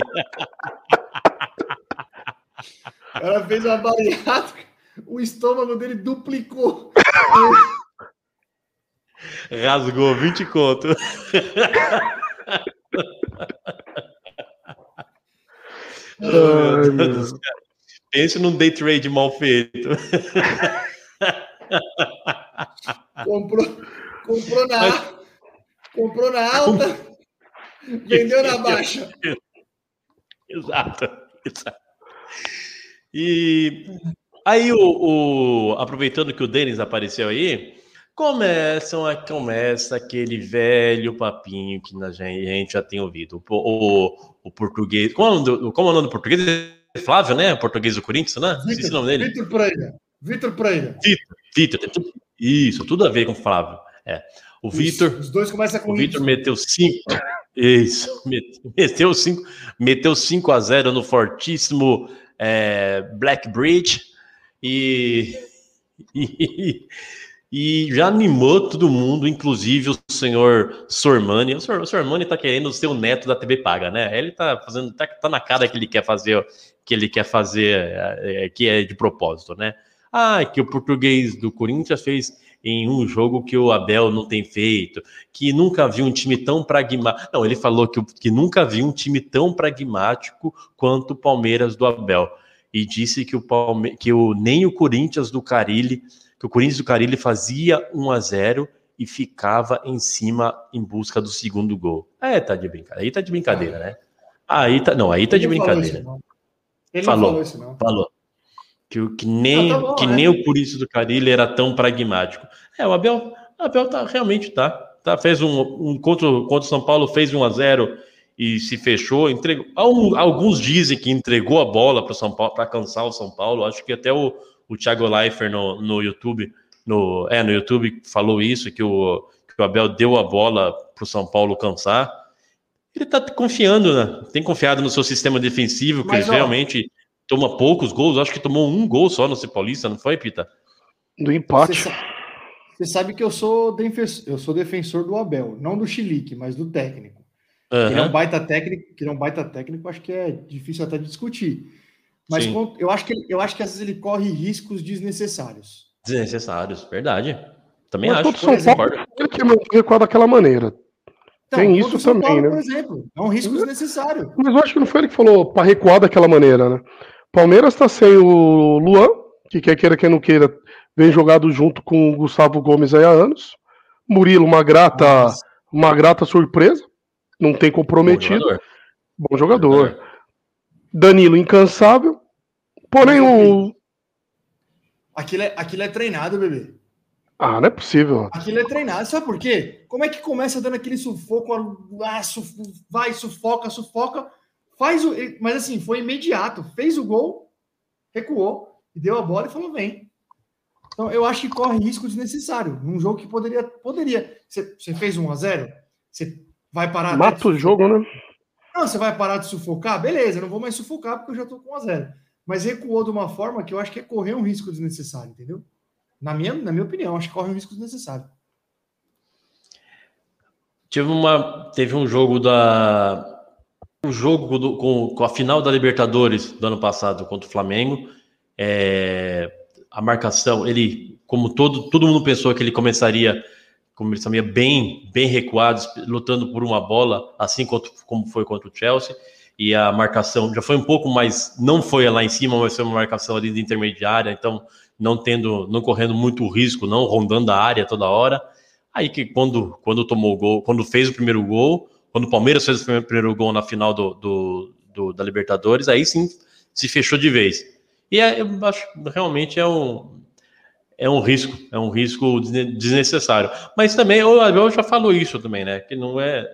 Cara fez uma bariátrica, o estômago dele duplicou. Rasgou 20 conto. Ai, Deus. Pense num day trade mal feito. Comprou, comprou na, comprou na alta, vendeu na baixa. Exato, exato. E aí, o, o- aproveitando que o Denis apareceu aí, começam a, começa aquele velho papinho que a gente já tem ouvido. O, o, o português. Como é, o nome do, como é o nome do português? Flávio, né? O português do Corinthians, né? Esqueci o nome dele. Vitor Pereira. Vitor Pereira. Vitor. tudo- Isso, tudo a ver com o Flávio. É. O Vitor. Os dois começam com O Vitor meteu 5. Isso, met- meteu 5 meteu 5 a 0 no fortíssimo é, Black Bridge e, e, e já animou todo mundo, inclusive o senhor Sormani. O senhor, o Sormani tá querendo ser o neto da TV Paga, né? Ele tá fazendo, tá, tá na cara que ele quer fazer, que ele quer fazer, é, é, que é de propósito, né? Ah, que o português do Corinthians fez em um jogo que o Abel não tem feito, que nunca viu um time tão pragmático. Não, ele falou que, que nunca viu um time tão pragmático quanto o Palmeiras do Abel. E disse que o, Palme... que o nem o Corinthians do Carilli, que o Corinthians do Carilli fazia 1 a 0 e ficava em cima em busca do segundo gol. É, tá de brincadeira. Aí tá de brincadeira, né? Aí tá, não, aí tá de falou brincadeira. isso, não. Ele Falou. falou isso, não. Falou. Que, o- que nem, Ah, tá bom, que né? nem o Corinthians do Carilli era tão pragmático. É, o Abel, o Abel tá, realmente tá. tá fez um, um contra, o- contra o São Paulo, fez 1 a 0 e se fechou, entregou. Al- Alguns dizem que entregou a bola para São Paulo para cansar o São Paulo. Acho que até o, o Thiago Leifert no, no YouTube, no, é, no YouTube falou isso, que o, que o Abel deu a bola para o São Paulo cansar. Ele tá confiando, né? Tem confiado no seu sistema defensivo, que Mas, ele ó, realmente toma poucos gols. Acho que tomou um gol só no Paulista, não foi, Pita? Do Você empate. sa- você sabe que eu sou, defensor, eu sou defensor do Abel, não do Chilique, mas do técnico. Ele é um baita técnico, que ele é um baita técnico, acho que é difícil até de discutir. Mas com- eu acho que eu acho que às vezes ele corre riscos desnecessários. Desnecessários, verdade. Também Mas acho. todo São exemplo- Paulo ele que recuar daquela maneira. Então, Tem isso também, Paulo, né? Por exemplo, é um risco desnecessário. Mas eu acho que não foi ele que falou para recuar daquela maneira, né? Palmeiras tá sem o Luan, que quer queira, quem não queira, vem jogado junto com o Gustavo Gomes aí há anos. Murilo, uma grata, uma grata surpresa. Não tem Bom comprometido. jogador. Bom jogador. Danilo, incansável. Porém, o. Aquilo é, aquilo é treinado, bebê. Ah, não é possível. Aquilo é treinado. Sabe por quê? Como é que começa dando aquele sufoco? Ah, suf- vai, sufoca, sufoca. Faz o. Mas assim, foi imediato. Fez o gol, recuou, e deu a bola e falou: vem. Então eu acho que corre risco desnecessário. Num jogo que poderia. poderia. Você, fez 1 a 0 Você vai parar. Mata o jogo, né? Não, você vai parar de sufocar? Beleza, eu não vou mais sufocar porque eu já tô com 1 a 0 Mas recuou de uma forma que eu acho que é correr um risco desnecessário, entendeu? Na minha, na minha opinião, acho que corre um risco desnecessário. Teve, uma, teve um jogo da. Um jogo do- com, com a final da Libertadores do ano passado contra o Flamengo. É, a marcação, ele, como todo, todo mundo pensou que ele começaria, começaria bem, bem recuado, lutando por uma bola, assim quanto, como foi contra o Chelsea. E a marcação já foi um pouco mais, não foi lá em cima, mas foi uma marcação ali de intermediária, então não tendo, não correndo muito risco, não rondando a área toda hora. Aí que quando, quando tomou o gol, quando fez o primeiro gol, quando o Palmeiras fez o primeiro, gol na final do, do, do- da Libertadores, aí sim se fechou de vez. E é, eu acho que realmente é um, é um risco, é um risco desne- desnecessário. Mas também, o Abel já falou isso também, né? Que não é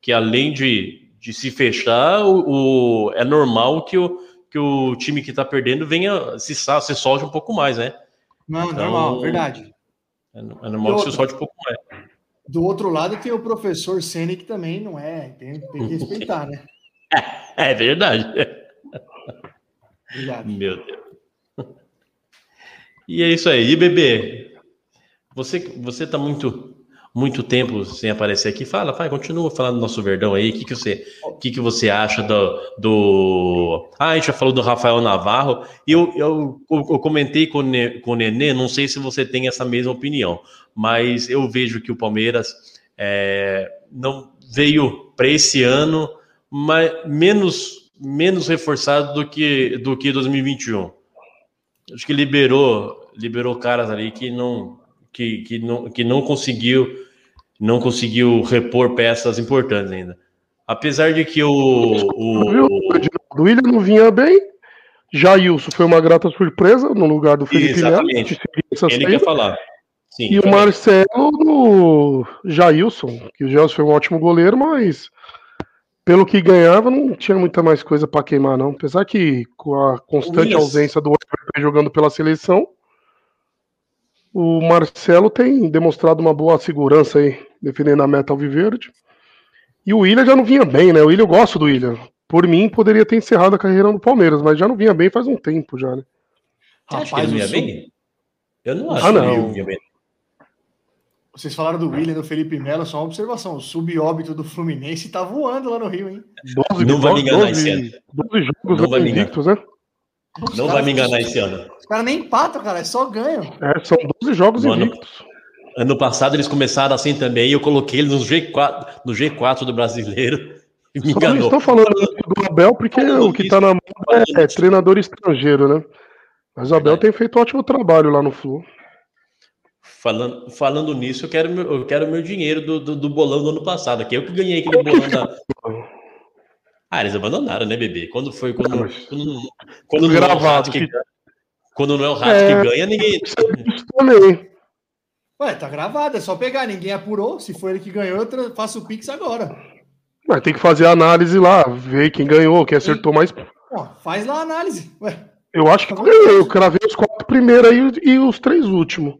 que além de, de se fechar, o, o- é normal que o, que o time que está perdendo venha se, se solte um pouco mais, né? Não, Então- normal, verdade. É, é normal que se solte um pouco mais. Do outro lado tem o professor Ceni que também não é, tem, tem que respeitar, né? É verdade. Obrigado. Meu Deus. E é isso aí. E bebê, você você tá muito muito tempo sem aparecer aqui. Fala, vai, continua falando do nosso Verdão aí. O que, que, você, que, que você acha do, do. Ah, a gente já falou do Rafael Navarro. E eu, eu, eu comentei com, com o Nenê, não sei se você tem essa mesma opinião, mas eu vejo que o Palmeiras é, não veio para esse ano mas menos, menos reforçado do que, do que 2021. Acho que liberou, liberou caras ali que não, que, que não, que não conseguiu não conseguiu repor peças importantes ainda. Apesar de que o, o? O William não vinha bem. Jailson foi uma grata surpresa no lugar do Felipe. Exatamente. essa ele quer falar. Sim, E o. Marcelo no Jailson, que o Jailson foi um ótimo goleiro, mas pelo que ganhava, não tinha muita mais coisa para queimar, não. Apesar que com a constante ausência do Everton jogando pela seleção, o Marcelo tem demonstrado uma boa segurança aí, defendendo a meta alviverde. E o William já não vinha bem, né? O William eu gosto do William. Por mim, poderia ter encerrado a carreira no Palmeiras, mas já não vinha bem faz um tempo já, né? Acha que Rapaz, não sub- bem? Eu não acho Ah, que não. ele ia bem. Vocês falaram do William e do Felipe Melo, só uma observação. O subóbito do Fluminense tá voando lá no Rio, hein? 12, Não vai me enganar esse 12, 12 jogos Não vai me né? Os Não caras- vai me enganar esse ano. Caras nem empatam, cara, é só ganham. É, são 12 jogos Mano, invictos. Ano passado eles começaram assim também e eu coloquei eles no G4, no G4 do brasileiro e me Só não enganou. estou falando do Abel porque o que está na mão é, nisso. treinador estrangeiro, né? Mas o Abel Verdade. tem feito um ótimo trabalho lá no Flu. Falando, falando nisso, eu quero meu, eu quero meu dinheiro do, do, do bolão do ano passado, que eu que ganhei aquele bolão da. Ah, eles abandonaram, né, bebê? Quando foi. Quando, Não, quando, não- quando não é o Gravado, que. Quando não é o rato É. que ganha, ninguém. Também. Ué, tá gravado, é só pegar. Ninguém apurou. Se foi ele que ganhou, eu faço o Pix agora. Mas tem que fazer a análise lá, ver quem ganhou, quem acertou mais. Ó, faz lá a análise. Ué, Eu acho que eu ganhei. Eu cravei os quatro primeiros aí e os três últimos.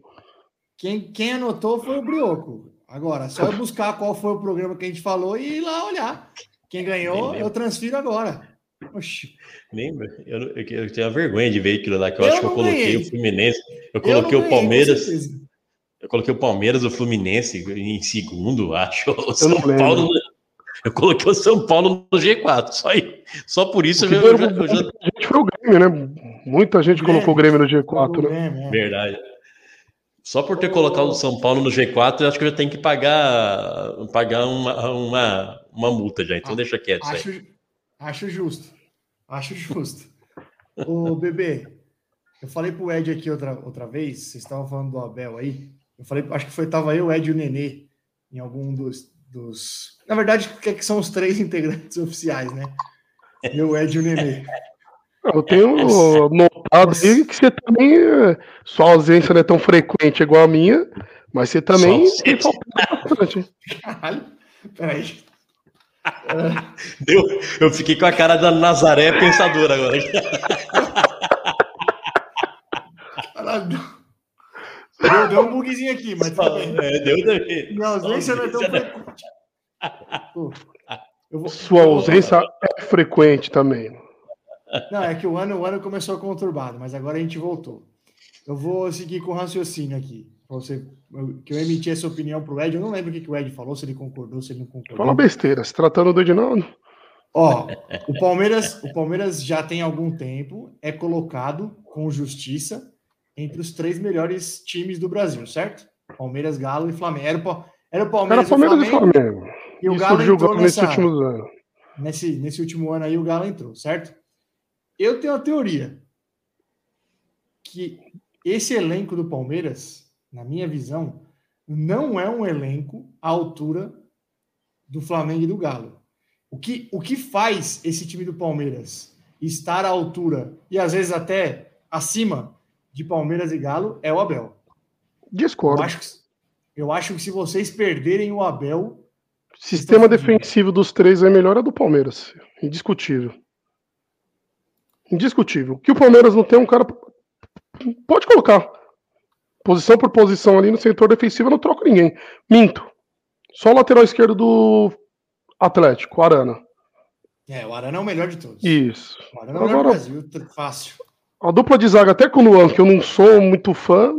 quem, quem anotou foi o Brioco. Agora, só eu buscar qual foi o programa que a gente falou e ir lá olhar. Quem ganhou, eu transfiro agora. Oxi. Lembra? Eu, eu, eu tenho a vergonha de ver aquilo lá, que eu, Eu acho que eu coloquei ganhei. o Fluminense. Eu coloquei o ganhei, Palmeiras. certeza. Eu coloquei o Palmeiras, o Fluminense em segundo, acho. O São. Paulo. Eu coloquei o São Paulo no G4. Só, aí, só por isso eu eu já- eu já- muita gente foi o Grêmio, né? Muita gente Grêmio. colocou o Grêmio no G4, né? É, é. Verdade. Só por ter colocado o São Paulo no G4, eu acho que eu já tenho que pagar, pagar uma, uma, uma multa já. Então deixa quieto isso aí. Acho, justo. Acho justo. Ô, bebê, eu falei pro Ed aqui outra, outra vez, vocês estavam falando do Abel aí. Eu falei, acho que foi, tava eu, o Ed e o Nenê em algum dos. dos... Na verdade, que, que são os três integrantes oficiais, né? Eu, Ed e o Nenê. Eu tenho notado aí que você também. é, Sua ausência não é tão frequente igual a minha, mas você também. Caralho. Peraí. Deu, eu fiquei com a cara da Nazaré pensadora agora. Caralho. Deu, deu um bugzinho aqui, mas tudo bem. É, deu também. Minha ausência não é tão frequente. Vou- Sua ausência é frequente também. Não, é que o ano, o ano começou conturbado, mas agora a gente voltou. Eu vou seguir com o raciocínio aqui. Você, que eu emiti essa opinião pro Ed. Eu não lembro o que, que o Ed falou, se ele concordou, se ele não concordou. Fala besteira, se tratando do Edinaldo. Ó, o Palmeiras, o Palmeiras já tem algum tempo, é colocado com justiça entre os três melhores times do Brasil, certo? Palmeiras, Galo e Flamengo. Era o, Pa- era o Era Palmeiras, Palmeiras e Flamengo, Flamengo. e o E Galo entrou nessa, últimos anos. nesse, nesse último ano aí o Galo entrou, certo? Eu tenho a teoria que esse elenco do Palmeiras, na minha visão, não é um elenco à altura do Flamengo e do Galo. O que, o que faz esse time do Palmeiras estar à altura e às vezes até acima de Palmeiras e Galo é o Abel. Eu Discordo. acho que, eu acho que se vocês perderem o Abel, Sistema defensivo dos três é melhor a do Palmeiras. Indiscutível. Indiscutível. Que o Palmeiras não tem um cara. Pode colocar. Posição por posição ali no setor defensivo, eu não troco ninguém. Minto. Só o lateral esquerdo do Atlético, o Arana. é, o Arana é o melhor de todos. Isso. O Arana é o melhor do Brasil, fácil. A dupla de zaga, até com o Luan, que eu não sou muito fã,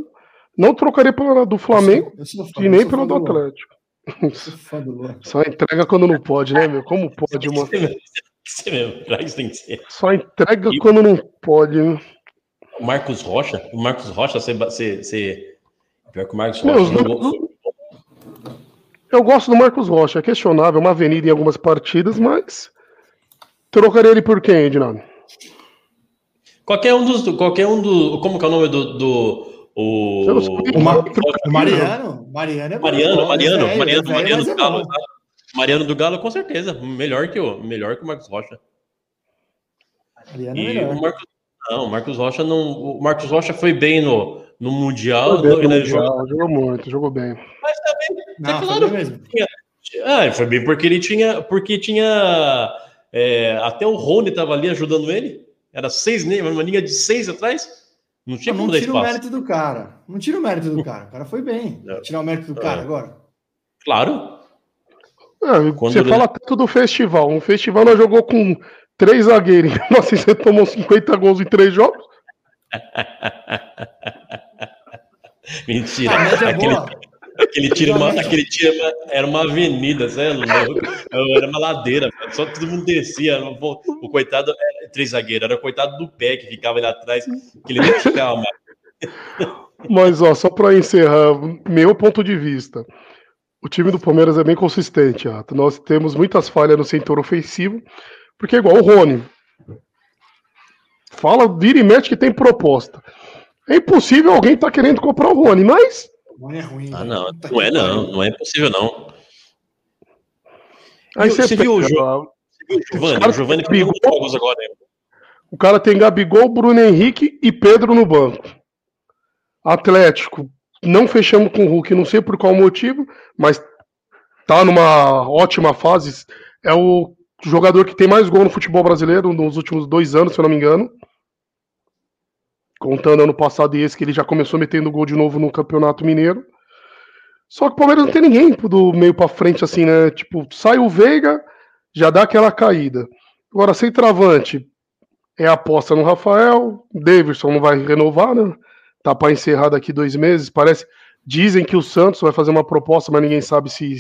Não trocaria pela do Flamengo Eu sou fã, e eu nem sou pela do. Atlético. Eu sou do Luan. Só entrega quando não pode, né, meu? Como pode, mano? Você mesmo, isso tem que ser. Só entrega E- quando não pode, né? O Marcos Rocha, o Marcos Rocha, você. você, você... Pior que o Marcos Rocha. não. Eu gosto do Marcos Rocha, é questionável, uma avenida em algumas partidas, mas trocaria ele por quem, Edinaldo? Qualquer um dos. Qualquer um do. Como que é o nome do. do o. O, Ma- Rocha- o Mariano, Mariano é bom. Mariano, é Mariano, velho, Mariano, é velho, Mariano é do Galo. tá? Mariano do Galo, com certeza. Melhor que o, melhor que o Marcos Rocha. Mariano é E melhor. o Marcos. Não, o Marcos Rocha não. O Marcos Rocha foi bem no, no Mundial. Jogou bem no jogou- Mundial, jogou muito, jogou bem. Não, é foi claro. bem mesmo. Ah, ele foi bem porque ele tinha. Porque tinha. é, até o Rony tava ali ajudando ele. Era seis, uma linha de seis atrás. Não tinha Não, como não tira o mérito do cara. Não tira o mérito do cara. O cara foi bem. Não. Tirar o mérito do cara É. agora. Claro. É, você ele- fala tanto do festival. Um festival nós jogou com três zagueiros. Nossa, você tomou 50 gols em três jogos? Mentira. A média é aquele, aquele tiro, uma- Exatamente. aquele tiro era uma- era uma avenida, você é louco. Era uma ladeira, só todo mundo descia. O, o coitado, era três zagueiros, era o coitado do pé que ficava ali atrás, que ele ficava. Mas, ó, só para encerrar, meu ponto de vista. O time do Palmeiras é bem consistente, Rato. Nós temos muitas falhas no setor ofensivo, porque é igual o Rony. Fala, vira e mexe que tem proposta. É impossível alguém tá querendo comprar o Rony, mas O Rony é ruim. Ah, velho. não, não é não, não é possível não. aí você, você viu o pega, jogo? Você viu o Giovanni? O Giovanni Gabigol. jogos agora. né? O cara tem Gabigol, Bruno Henrique e Pedro no banco. Atlético, não fechamos com o Hulk, não sei por qual motivo, mas tá numa ótima fase. É o jogador que tem mais gol no futebol brasileiro nos últimos dois anos, se eu não me engano. Contando ano passado e esse, que ele já começou metendo gol de novo no Campeonato Mineiro. Só que o Palmeiras não tem ninguém do meio pra frente, assim, né? Tipo, sai o Veiga, já dá aquela caída. Agora, sem travante, é aposta no Rafael. Davidson não vai renovar, né? Tá para encerrar daqui dois meses. Parece. Dizem que o Santos vai fazer uma proposta, mas ninguém sabe se,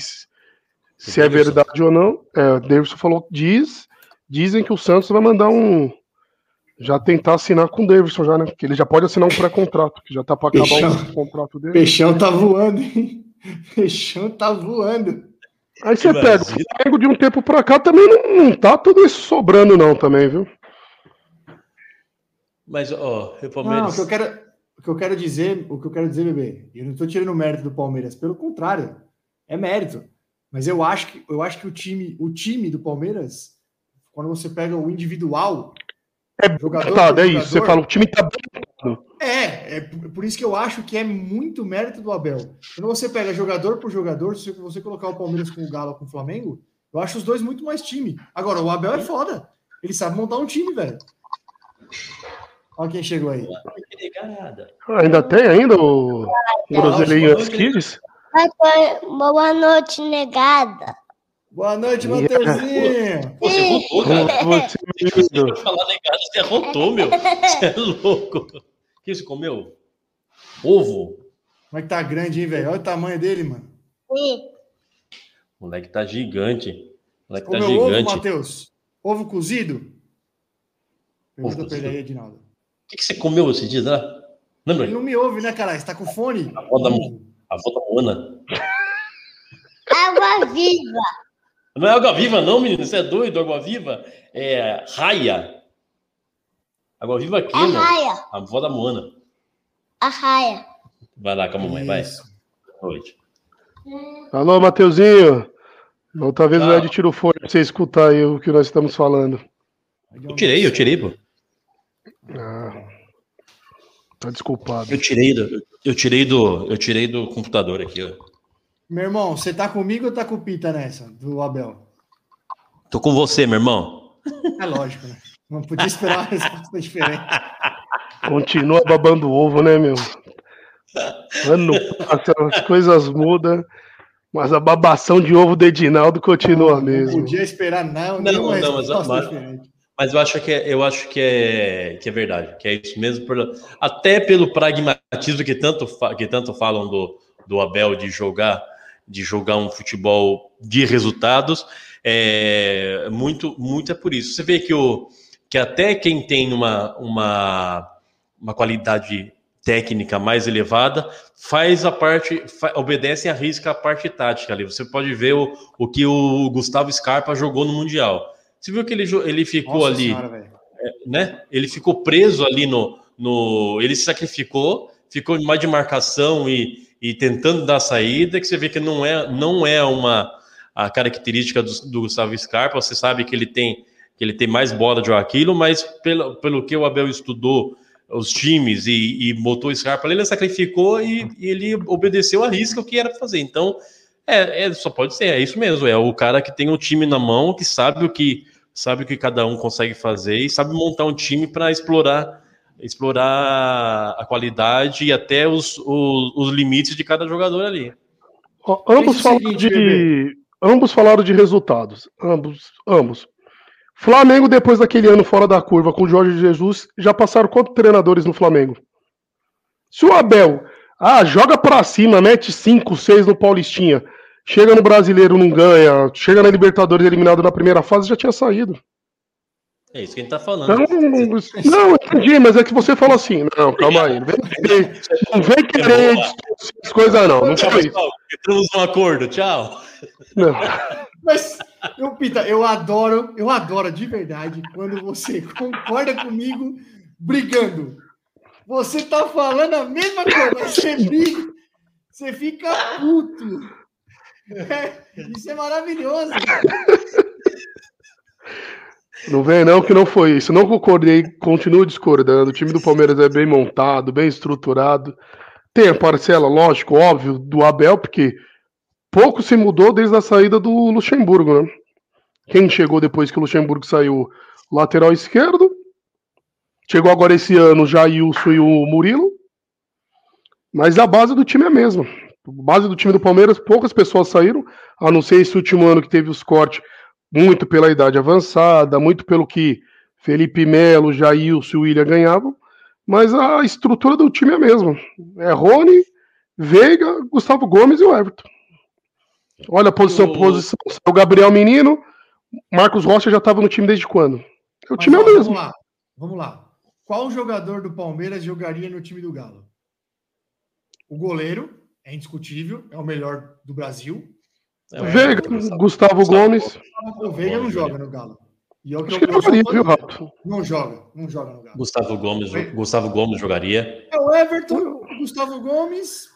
se é verdade ou não. É, o Davidson falou, diz. Dizem que o Santos vai mandar um. Já tentar assinar com o Davidson, já, né? Porque ele já pode assinar um pré-contrato, que já tá para acabar Peixão. o contrato dele. Peixão tá voando, hein? Peixão tá voando. Aí você Que pega. O. Flamengo de um tempo pra cá também não, não tá tudo isso sobrando, não, também, viu? Mas, ó, o Não, Palmeiras. o que eu quero, o que eu quero dizer, o que eu quero dizer, bebê, eu não tô tirando o mérito do Palmeiras, pelo contrário, é mérito. Mas eu acho que eu acho que o time, o time do Palmeiras, quando você pega o individual, É jogador Tá, por é isso. Você fala, o time tá É, é por isso que eu acho que é muito mérito do Abel. Quando você pega jogador por jogador, se você colocar o Palmeiras com o Galo ou com o Flamengo, eu acho os dois muito mais time. Agora, o Abel é foda. Ele sabe montar um time, velho. Olha quem chegou aí. Negada. Ainda tem ainda o Groselhinha Nossa, Kids? Boa noite, negada. Boa noite, Mateuzinho. Pô, Você rotou, cara. Você. Você falar negada, você rotou, meu. Você é louco. O que você comeu? Ovo. Como é que tá grande, hein, velho? Olha o tamanho dele, mano. Sim. O moleque tá gigante. O moleque tá Comeu ovo, gigante. O Matheus? Ovo cozido? Pergunta Ovo pra ele aí, Edinaldo. que, que você comeu esse dia, né? Lembra? Ele não me ouve, né, caralho? Você tá com fone? A avó da, a avó da Moana. Água viva. Não é água viva, não, menino. Você é doido? Água viva é raia. Água viva É crema. raia. A avó da Moana. A raia. Vai lá com a mamãe, vai. Boa noite. Alô, Mateuzinho. Outra vez o Ah. Ed tira o fone pra você escutar aí o que nós estamos falando. Eu tirei, eu tirei, pô. Tá desculpado. Eu tirei do, eu tirei do, eu tirei do computador aqui, ó. Meu irmão, você tá comigo ou tá com o Pita nessa, do Abel? Tô com você, meu irmão. É lógico, né? Não podia esperar uma resposta diferente. Continua babando ovo, né, meu? Ano passa, as coisas mudam, mas a babação de ovo do Edinaldo continua Não mesmo. podia esperar não, Não, nenhuma não, mas- resposta mas- diferente. Mas eu acho que é, eu acho que é, que é verdade, que é isso mesmo, por- até pelo pragmatismo que tanto, que tanto falam do, do Abel de jogar, de jogar um futebol de resultados, é, muito, muito é por isso. Você vê que, o, que até quem tem uma, uma, uma qualidade técnica mais elevada faz a parte, obedece e arrisca a parte tática ali. Você pode ver o, o que o Gustavo Scarpa jogou no Mundial. Você viu que ele, ele ficou Nossa ali senhora, velho. né? Ele ficou preso ali no, no ele se sacrificou, ficou em mais de marcação e, e tentando dar saída, que você vê que não é não é uma a característica do, do Gustavo Scarpa. Você sabe que ele tem que ele tem mais bola de aquilo, mas pelo, pelo que o Abel estudou os times e, e botou o Scarpa ali, ele sacrificou e, e ele obedeceu a risca o que era fazer. Então, é, é, só pode ser, é isso mesmo. É o cara que tem o time na mão, que sabe o que sabe o que cada um consegue fazer e sabe montar um time para explorar explorar a qualidade e até os, os, os limites de cada jogador ali. Ó, ambos, falaram de, ambos falaram de resultados. Ambos, ambos. Flamengo, depois daquele ano fora da curva com o Jorge Jesus, já passaram quantos treinadores no Flamengo? Se o Abel ah, joga pra cima, mete 5, 6 no Paulistinha, chega no brasileiro, não ganha, chega na Libertadores eliminado na primeira fase, já tinha saído. É isso que a gente tá falando. Não, não, entendi, mas é que você falou assim. Não, calma aí. Não vem não vem querer distorcer as coisas, não. Não Tchau, foi isso. pessoal. Entramos num acordo. Tchau. Não. Mas, eu, Pita, eu adoro, eu adoro de verdade quando você concorda comigo brigando. Você tá falando a mesma coisa, mas você briga, você fica puto. É, isso é maravilhoso. Não vem não que não foi isso. Não concordei, continuo discordando. O time do Palmeiras é bem montado, bem estruturado. Tem a parcela, lógico, óbvio, do Abel, porque pouco se mudou desde a saída do Luxemburgo, né? Quem chegou depois que o Luxemburgo saiu? Lateral esquerdo. Chegou agora esse ano o Jailson e o Murilo. Mas a base do time é a mesma. Base do time do Palmeiras, poucas pessoas saíram, a não ser esse último ano que teve os cortes muito pela idade avançada, muito pelo que Felipe Melo, Jailson e William ganhavam, mas a estrutura do time é a mesma. É Rony, Veiga, Gustavo Gomes e o Everton. Olha a posição, O- posição. O Gabriel Menino, Marcos Rocha já estava no time desde quando? O Mas, time é o mesmo. Vamos lá, vamos lá. Qual jogador do Palmeiras jogaria no time do Galo? O goleiro, é indiscutível, é o melhor do Brasil. É, Veiga, Gustavo- Gustavo Gustavo Gomes. O Veiga não joga no Galo. E é o que Acho eu, que eu sou jogaria, viu, Rato? Não joga, não joga no Galo. Gustavo Gomes, Gustavo Gomes jogaria É o Everton, o Gustavo Gomes.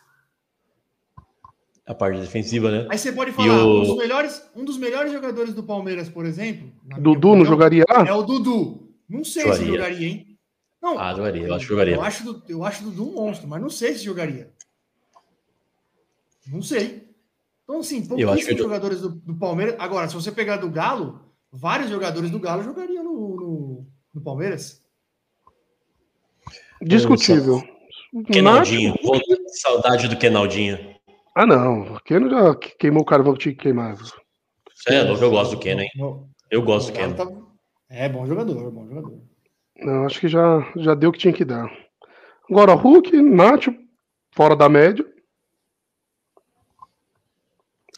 a parte defensiva, né? Aí você pode falar, o- um, dos melhores, um dos melhores jogadores do Palmeiras, por exemplo. Dudu não opinião, jogaria? É o Dudu. Não sei se Jogaria. jogaria, hein? Não, Ah, jogaria, eu acho que jogaria. Eu acho, eu acho o Dudu um monstro, mas não sei se jogaria. Não sei. Então, assim, pouquíssimos que eu- jogadores do, do Palmeiras. Agora, se você pegar do Galo, vários jogadores do Galo jogariam no, no, no Palmeiras. Discutível. Kenaldinho. Saudade do Kenaldinho. Ah, não. Quem já queimou o carvão que tinha que queimar? Você é louco, eu gosto do Ken, hein? Eu gosto do Galo Ken. tá- É, bom jogador, bom jogador. Não, acho que já, já deu o que tinha que dar. Agora, Hulk, Nacho, fora da média.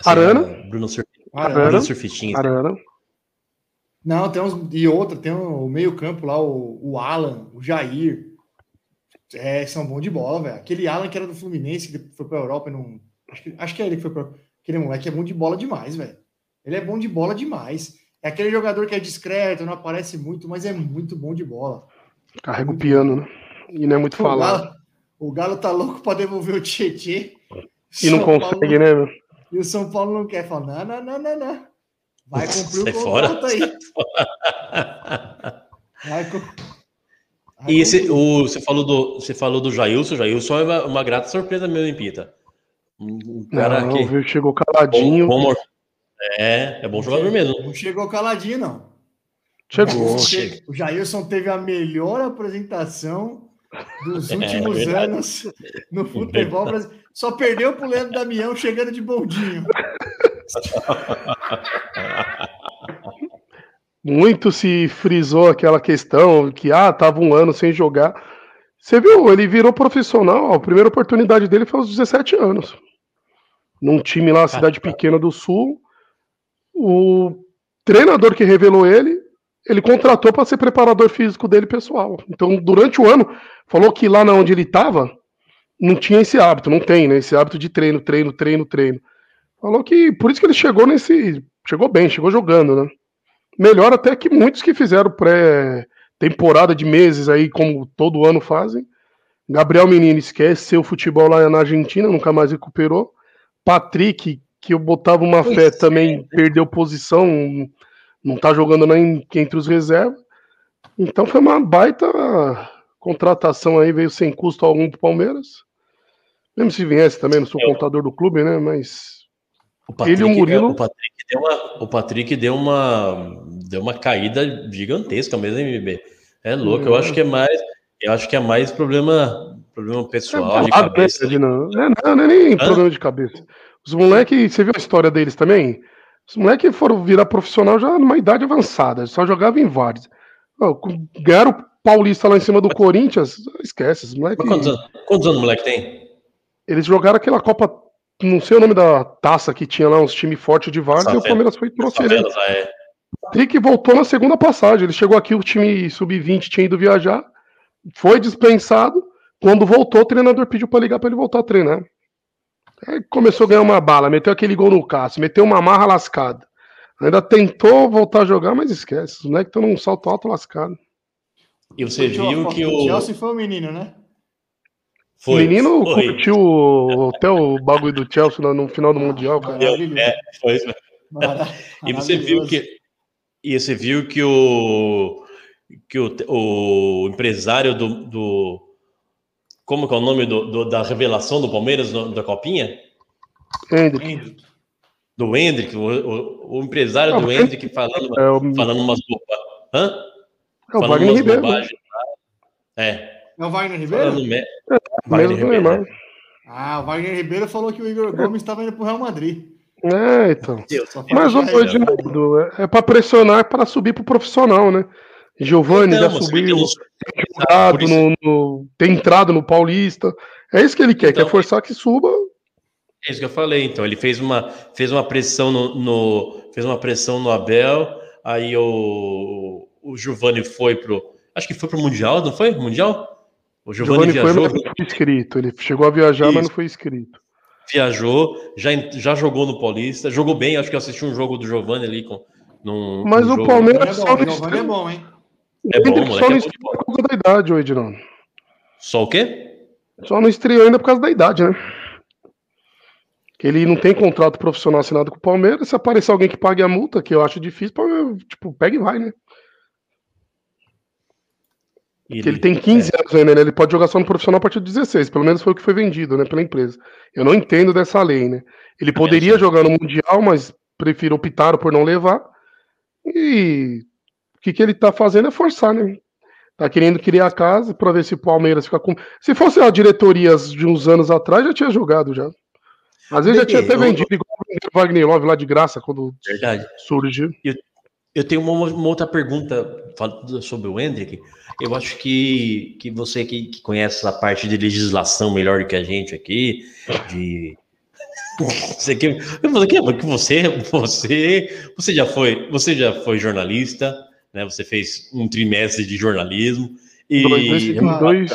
Arana. Assim, Bruno, Surf... Arana. Bruno Surfistinha. Arana. Não, tem uns. E outra, tem o meio-campo lá, o, o Alan, o Jair. É, são bons de bola, velho. Aquele Alan que era do Fluminense, que foi pra Europa e não. Acho que, acho que é ele que foi pra. Aquele moleque é bom de bola demais, velho. Ele é bom de bola demais. É aquele jogador que é discreto, não aparece muito, mas é muito bom de bola. Carrega o piano, né? E não é muito falado. O Galo tá louco pra devolver o Tietê. E não consegue, Paulo- né, meu? E o São Paulo não quer. Fala, não, não, não, não, não. Vai cumprir Sai o fora. contrato aí. Vai, cu- vai E esse, cumprir. o, você, falou do, você falou do Jailson. O Jailson é uma, uma grata surpresa mesmo, hein, Pita? Um um cara Não, que. chegou caladinho. Bom, bom- é, é bom jogador mesmo. Não chegou caladinho, não. Chegou. O O Jailson teve a melhor apresentação dos É, últimos verdade. anos no futebol brasileiro. Só perdeu pro Leandro Damião chegando de bondinho. muito se frisou aquela questão que ah, tava um ano sem jogar. Você viu, ele virou profissional, a primeira oportunidade dele foi aos 17 anos. Num time lá, cidade pequena do sul. O treinador que revelou ele, ele contratou para ser preparador físico dele pessoal. Então, durante o ano, falou que lá onde ele estava, não tinha esse hábito, não tem, né? Esse hábito de treino, treino, treino, treino. Falou que por isso que ele chegou nesse. Chegou bem, chegou jogando, né? Melhor até que muitos que fizeram pré-temporada de meses aí, como todo ano fazem. Gabriel Menino esquece seu futebol lá na Argentina, nunca mais recuperou. Patrick, que eu botava uma fé também, perdeu posição, não tá jogando nem entre os reservas. Então foi uma baita contratação aí, veio sem custo algum pro Palmeiras. Mesmo se viesse também, não sou contador do clube, né? Mas O Patrick, Ele e o Murilo- o Patrick deu uma, o Patrick deu uma, deu uma caída gigantesca mesmo, hein, MB? É louco, eu acho que é mais, eu acho que é mais problema, problema pessoal, de Ah, né, cabeça. Edinho? É, não, não é nem problema de cabeça. Os moleques, você viu a história deles também? Os moleques foram virar profissional já numa idade avançada, só jogavam em vários. Ganharam o Paulista lá em cima do Corinthians, esquece, os moleques. Quantos, anos, quantos anos o moleque tem? Eles jogaram aquela Copa, não sei o nome da taça que tinha lá, uns times fortes de vários, e o. Palmeiras foi e trouxe ele. É. Patrick voltou na segunda passagem. Ele chegou aqui, o time sub-20 tinha ido viajar, foi dispensado. Quando voltou, o treinador pediu para ligar para ele voltar a treinar. Aí começou a ganhar uma bala, meteu aquele gol no Cássio, meteu uma marra lascada. Ainda tentou voltar a jogar, mas esquece. Os moleques estão num salto alto lascado. E você viu que o. Chelsea foi o menino, né? o menino curtiu até o bagulho do Chelsea no, final do Mundial, cara. É, foi isso mesmo. Mara- E você viu que e você viu que o que o, o empresário do, do como que é o nome do, do- da revelação do Palmeiras no- da Copinha? Hendrick. Hendrick. Do Hendrick, o, o- o empresário Ah, do o Hendrick falando, É o, falando umas bobagens. Hã? é o falando Wagner Ribeiro. né? bobagens. É, É o Wagner Ribeiro? falando me... Mesmo do Neymar. Ah, o Wagner Ribeiro falou que o Igor Gomes estava indo pro Real Madrid. É, então. Falta Mas, já- Edinaldo, é, é para pressionar para subir pro profissional, né? Giovanni Então, já subiu, tem jogado no, no- tem entrado no Paulista. É isso que ele quer, Então, quer forçar que suba. É isso que eu falei. Então, ele fez uma, fez uma pressão no, no- fez uma pressão no Abel. Aí o, o Giovanni foi pro, acho que foi pro mundial, não foi? Mundial? O Giovanni, Giovanni foi, viajou, mas não foi inscrito. Ele chegou a viajar, mas Isso. não foi inscrito. viajou, já, já jogou no Paulista, jogou bem. Acho que eu assisti um jogo do Giovanni ali com, num, Mas num o jogo. Palmeiras- é só Giovanni é bom, hein? É bom, moleque, só é não de estreou por causa da idade, ô Edinaldo. Só o quê? Só não estreou ainda por causa da idade, né? Que ele não tem contrato profissional assinado com o Palmeiras. Se aparecer alguém que pague a multa, que eu acho difícil, tipo, pega e vai, né? Que ele tem 15 anos ainda, né? Ele pode jogar só no profissional a partir de 16. Pelo menos foi o que foi vendido, né? Pela empresa. Eu não entendo dessa lei, né? Ele poderia sim. jogar no Mundial, mas prefiro optaram por não levar. E o que, que ele tá fazendo é forçar, né? Tá querendo criar a casa para ver se o Palmeiras fica com. Se fosse a diretoria de uns anos atrás, já tinha jogado já. Às vezes já tinha até Eu- vendido igual o Wagner Love lá de graça quando Verdade. surgiu. Eu tenho uma, uma outra pergunta sobre o Hendrick. Eu acho que, que você que, que conhece essa parte de legislação melhor do que a gente aqui, de. Você que, eu falei que você, você, você já foi, você já foi jornalista, né? Você fez um trimestre de jornalismo e Dois, dois,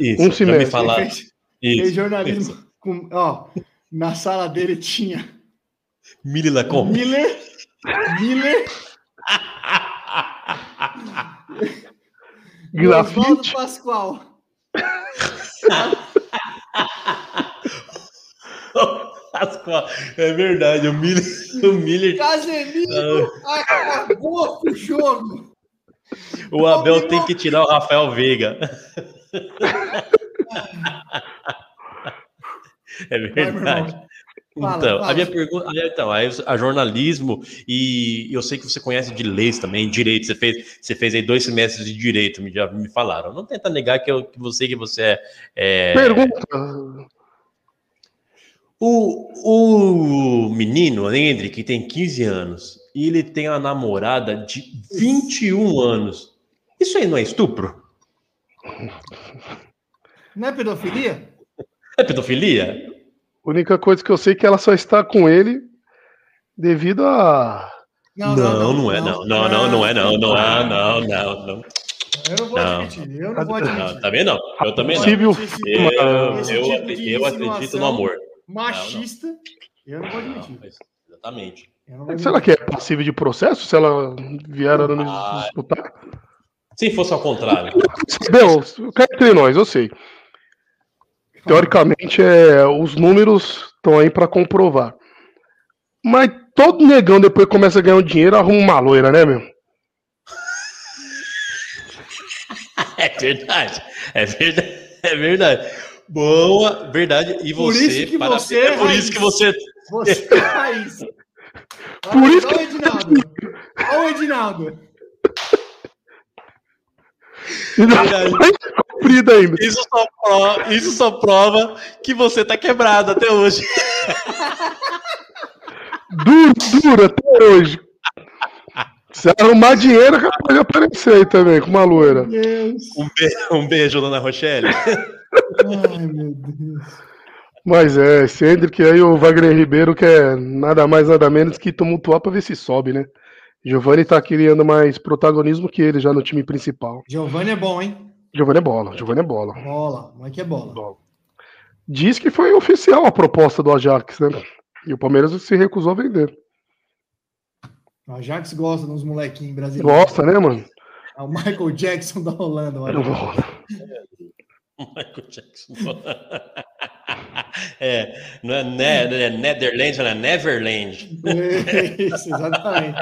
isso, um já me semestre. falar fez, fez isso, jornalismo. Com, ó, na sala dele tinha Mili Lacombe. Miller, Miller, e Oswaldo grafite. Pascoal. É verdade, o Miller, o Miller Casemiro acabou com o jogo. O Abel tem que tirar o Rafael Veiga. É verdade. Fala, Então, fala. a minha pergunta, aí, então, aí a jornalismo e eu sei que você conhece de leis também, direito. Você fez, você fez aí dois semestres de direito, me, já me falaram. Não tenta negar que eu que você que você é, é- Pergunta. O, o menino, Hendrick, que tem 15 anos, e ele tem uma namorada de 21 anos. Isso aí não é estupro? Não é pedofilia? É pedofilia? A única coisa que eu sei é que ela só está com ele devido a. Não, não, é, não. Não, não, não é, não. Não é, não, não, não. Eu não vou Não. admitir. Eu não vou admitir. Não, também não. Eu também não. Possível Eu, eu, tipo eu acredito no amor. Machista, eu não vou Não, admitir. mas- exatamente. Eu não vou Será admitir. que é passível de processo se ela vier a nos Ah. disputar? Se fosse ao contrário. Bel, cá entre nós, eu sei. Teoricamente, é, os números estão aí para comprovar. Mas todo negão depois que começa a ganhar um dinheiro, arruma uma loira, né, meu? É verdade. É verdade. É verdade. Boa, verdade. E Por você, isso que parabéns. você é é por isso que você. Você é raiz. Por isso Olha o Edinaldo. Olha o Edinaldo. E não Verdade. mais comprida ainda. Isso só, prova, isso só prova que você tá quebrado até hoje. Duro, duro até hoje. Se arrumar dinheiro, capaz de aparecer aí também, com uma loira. Um beijo, um beijo dona Rochelle. Ai, meu Deus. Mas é, esse Hendrick aí, o Wagner Ribeiro, que é nada mais, nada menos que tumultuar pra ver se sobe, né? Giovanni tá querendo mais protagonismo que ele já no time principal. Giovanni é bom, hein? Giovanni é bola, Giovanni é bola. Bola. O moleque é bola. Diz que foi oficial a proposta do Ajax, né? E o Palmeiras se recusou a vender. O Ajax gosta dos molequinhos brasileiros. Gosta, né, mano? É o Michael Jackson da Holanda. olha. Michael Jackson. É, não é, ne, não é Netherlands, não é Neverland. Isso, exatamente.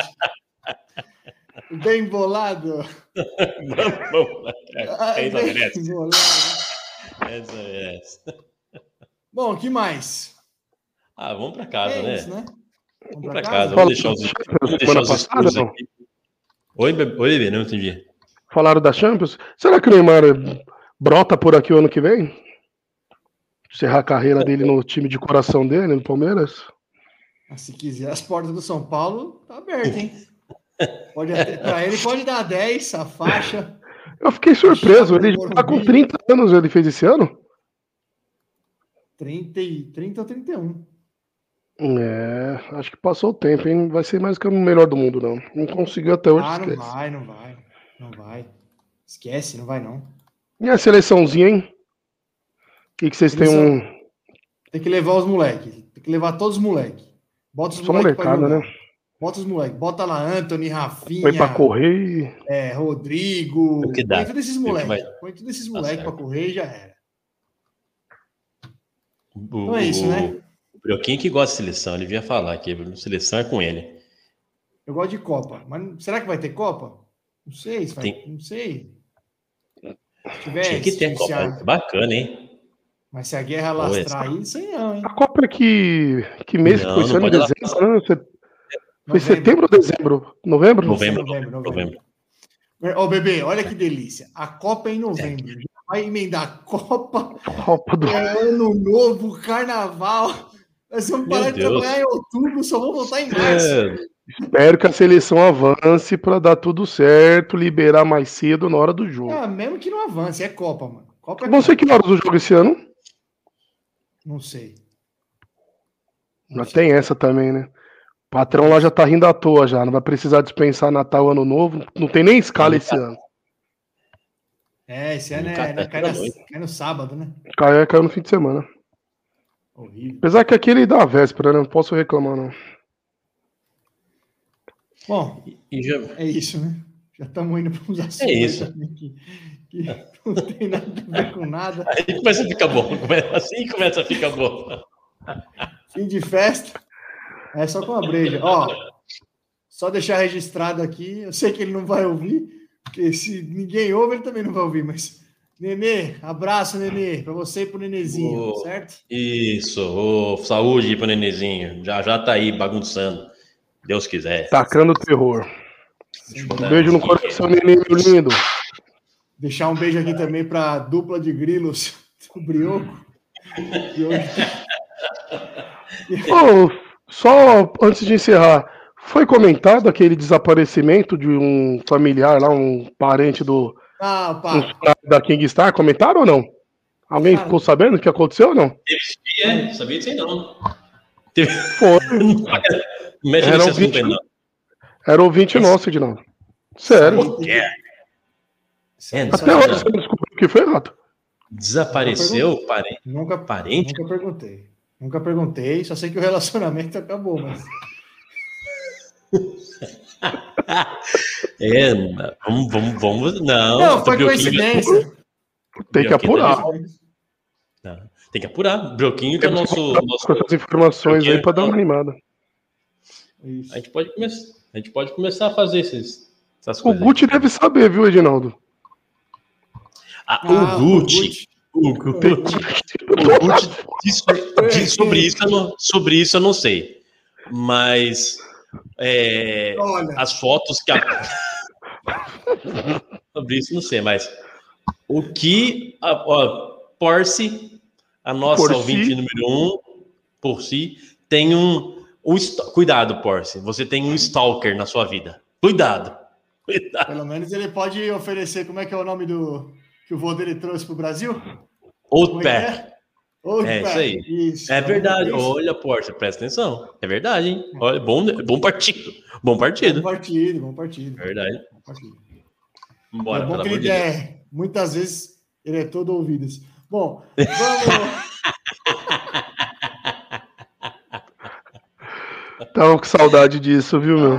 Bem bolado. Vamos, vamos lá. É. Essa. Bom, o que mais? Ah, vamos pra casa, é né? isso, né? Vamos pra casa. Vamos deixar os, vamos deixar Semana os passada, aqui. Oi, bebê, Oi, bebê, não entendi. Falaram da Champions. Será que o Neymar brota por aqui o ano que vem? Encerrar a carreira dele no time de coração dele, no Palmeiras? Ah, Se quiser, as portas do São Paulo tá abertas, hein? Pode, para ele pode dar 10, a faixa. Eu fiquei surpreso. Ele já tá com 30 anos, ele fez esse ano? 30, e- 30 ou 31. É, acho que passou o tempo, hein? Vai ser mais que o melhor do mundo, não. Não conseguiu até hoje, Ah, não esquece. vai, não vai. Não vai. Esquece, não vai não. E a seleçãozinha, hein? O que, que vocês têm um. Tem que levar os moleques. Tem que levar todos os moleques. Bota os Só moleques né? Bota os moleques. Bota lá Anthony, Rafinha, Foi pra correr é, Rodrigo. O que dá. Põe todos esses moleques. vai- Põe todos esses Tá moleques pra correr e já era. O, Então é isso, né? O Brioquinho que gosta de seleção, ele vinha falar aqui. Seleção é com ele. Eu gosto de Copa. Mas será que vai ter Copa? Não sei. se vai- Tem. Não sei. Se tiver, Tinha que ter Copa. a- Bacana, hein? mas se a guerra lastrar isso aí não, hein? A Copa é que. Que mês que Não, foi? Não ano dezembro, né? Foi Novembro. setembro ou dezembro? Novembro? Novembro, novembro, novembro, novembro. novembro. Ô, bebê, olha que delícia. A Copa é em novembro. Já vai emendar Copa, Copa do. é ano novo, carnaval. Nós vamos Meu parar de Deus. trabalhar em outubro, só vamos voltar em março. É, Espero que a seleção avance pra dar tudo certo, liberar mais cedo na hora do jogo. Ah, mesmo que não avance, é Copa, mano. Copa é Não sei Copa. que horas do jogo esse ano. Não sei. Já tem essa também, né? O patrão lá já tá rindo à toa já. Não vai precisar dispensar Natal, Ano Novo. Não tem nem escala esse ano. É, esse ano é, né, cai, na- cai no sábado, né? Caiu, caiu no fim de semana. Horrível. Apesar que aquele dá a véspera, né? Não posso reclamar, não. Bom, e já, é isso, né? Já estamos indo para uns assuntos É isso. que, que não tem nada a ver com nada. aí começa a ficar bom. Assim começa a ficar bom. Fim de festa. É só com a breja. Ó, só deixar registrado aqui. Eu sei que ele não vai ouvir, porque se ninguém ouve, ele também não vai ouvir. Mas, Nenê, abraço, Nenê, para você e pro Nenezinho, Ô. certo? Isso, ô, saúde pro nenezinho. Já já tá aí bagunçando. Deus quiser. Tacando terror. Um beijo no coração, neném, meu lindo. Deixar um beijo aqui também para a dupla de grilos do Brioco. Que hoje Ô, só antes de encerrar, foi comentado aquele desaparecimento de um familiar lá, um parente do Ah, funcionário da Kingstar? Comentaram ou não? Alguém Cara. ficou sabendo o que aconteceu ou não? É, sabia disso aí não. Teve... Foi. Mexe Era nesse um assunto aí, vídeo- não. Era ouvinte nosso, Edinaldo. Sério. É, Até hoje você não descobriu que foi errado. Desapareceu, parente. Nunca, Parente? Nunca perguntei. Nunca perguntei, só sei que o relacionamento acabou, mas. É, vamos, vamos, vamos. Não, Não, o foi coincidência. Tem que apurar. Tem que apurar. Brioquinho que é Temos nosso. com essas informações aí pra dar uma animada. Isso. a, gente pode começar, a gente pode começar a fazer esses, essas O coisas. aí. Gucci deve saber, viu, Edinaldo? Ah, Ah, o Gucci. O. O de- sobre, isso eu não, sobre isso eu não sei. Mas é, Olha, as fotos que a... sobre isso não sei, mas o que a, ó, Porsche, a nossa Por si. ouvinte número um, por si, tem um, um cuidado, Porsche, você tem um stalker na sua vida. Cuidado. Cuidado. pelo menos ele pode oferecer. Como é que é o nome do que o vô dele trouxe para o Brasil? É é? Old É, isso aí. Isso. É verdade. Isso. Olha, Porsche, presta atenção. É verdade, hein? Olha, bom, bom partido. Bom Bom partido. partido, bom partido. É verdade. Bom partido. Bora, é bom que ele é, muitas vezes ele é todo ouvidos. Bom, vamos. Tava com saudade disso, viu, meu?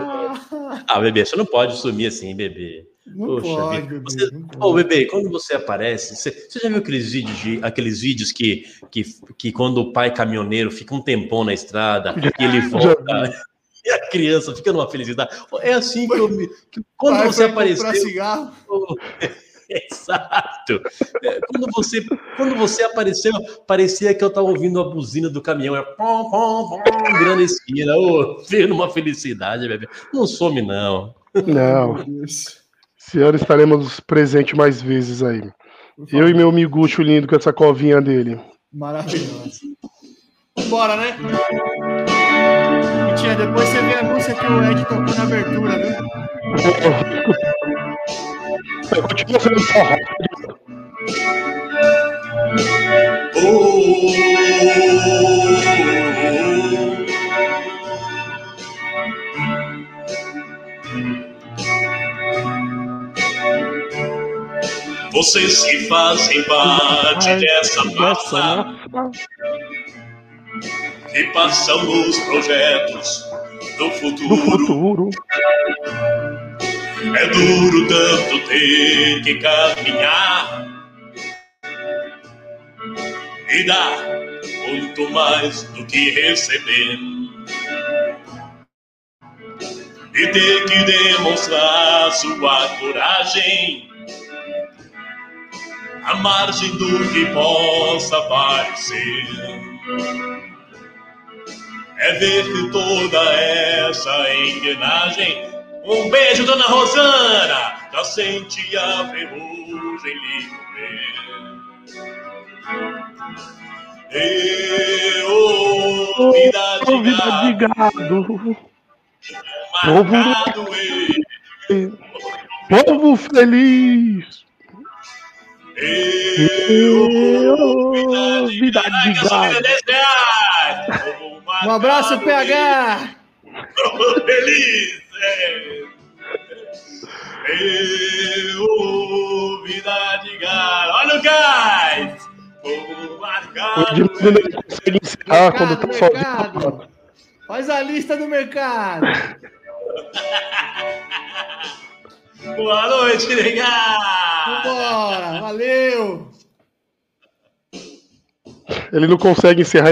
Ah, bebê, você não pode sumir assim, bebê. não Poxa pode, vida. bebê. Você- não Ô, bebê, quando você aparece, você, você já viu aqueles vídeos, de, aqueles vídeos que, que, que quando o pai caminhoneiro fica um tempão na estrada e ele volta e a criança fica numa felicidade? É assim que eu me. quando Pai você apareceu. cigarro. Exato. É, Quando você, quando você apareceu, parecia que eu estava ouvindo a buzina do caminhão, é pom, pom, pom, virando esquina, ô, vendo uma felicidade, bebê. Não some, não. Não. Deus. Senhora, estaremos presentes mais vezes aí. Eu e meu miguxo lindo com essa covinha dele. Maravilhoso. Bora, né? Tia, depois você vê a música que o Ed tocou na abertura, viu? Continua sendo forró. Vocês que fazem parte dessa massa que passam nos projetos do Do futuro. É duro tanto ter que caminhar e dar muito mais do que receber. E ter que demonstrar sua coragem à margem do que possa parecer. É ver que toda essa engrenagem um beijo, dona Rosana! Já senti a ferrugem lhe comer. Eu, vida de Vida de gado, em Povo feliz. Eu, Eu, vida de me gado. dê 10 reais! Um abraço, PH! Feliz! Eu, vida de gado! Olha o gás! O marcado! Não consegue encerrar quando tá sozinho. mercado. Faz a lista do mercado. Boa noite, negado! Vambora, valeu! Ele não consegue encerrar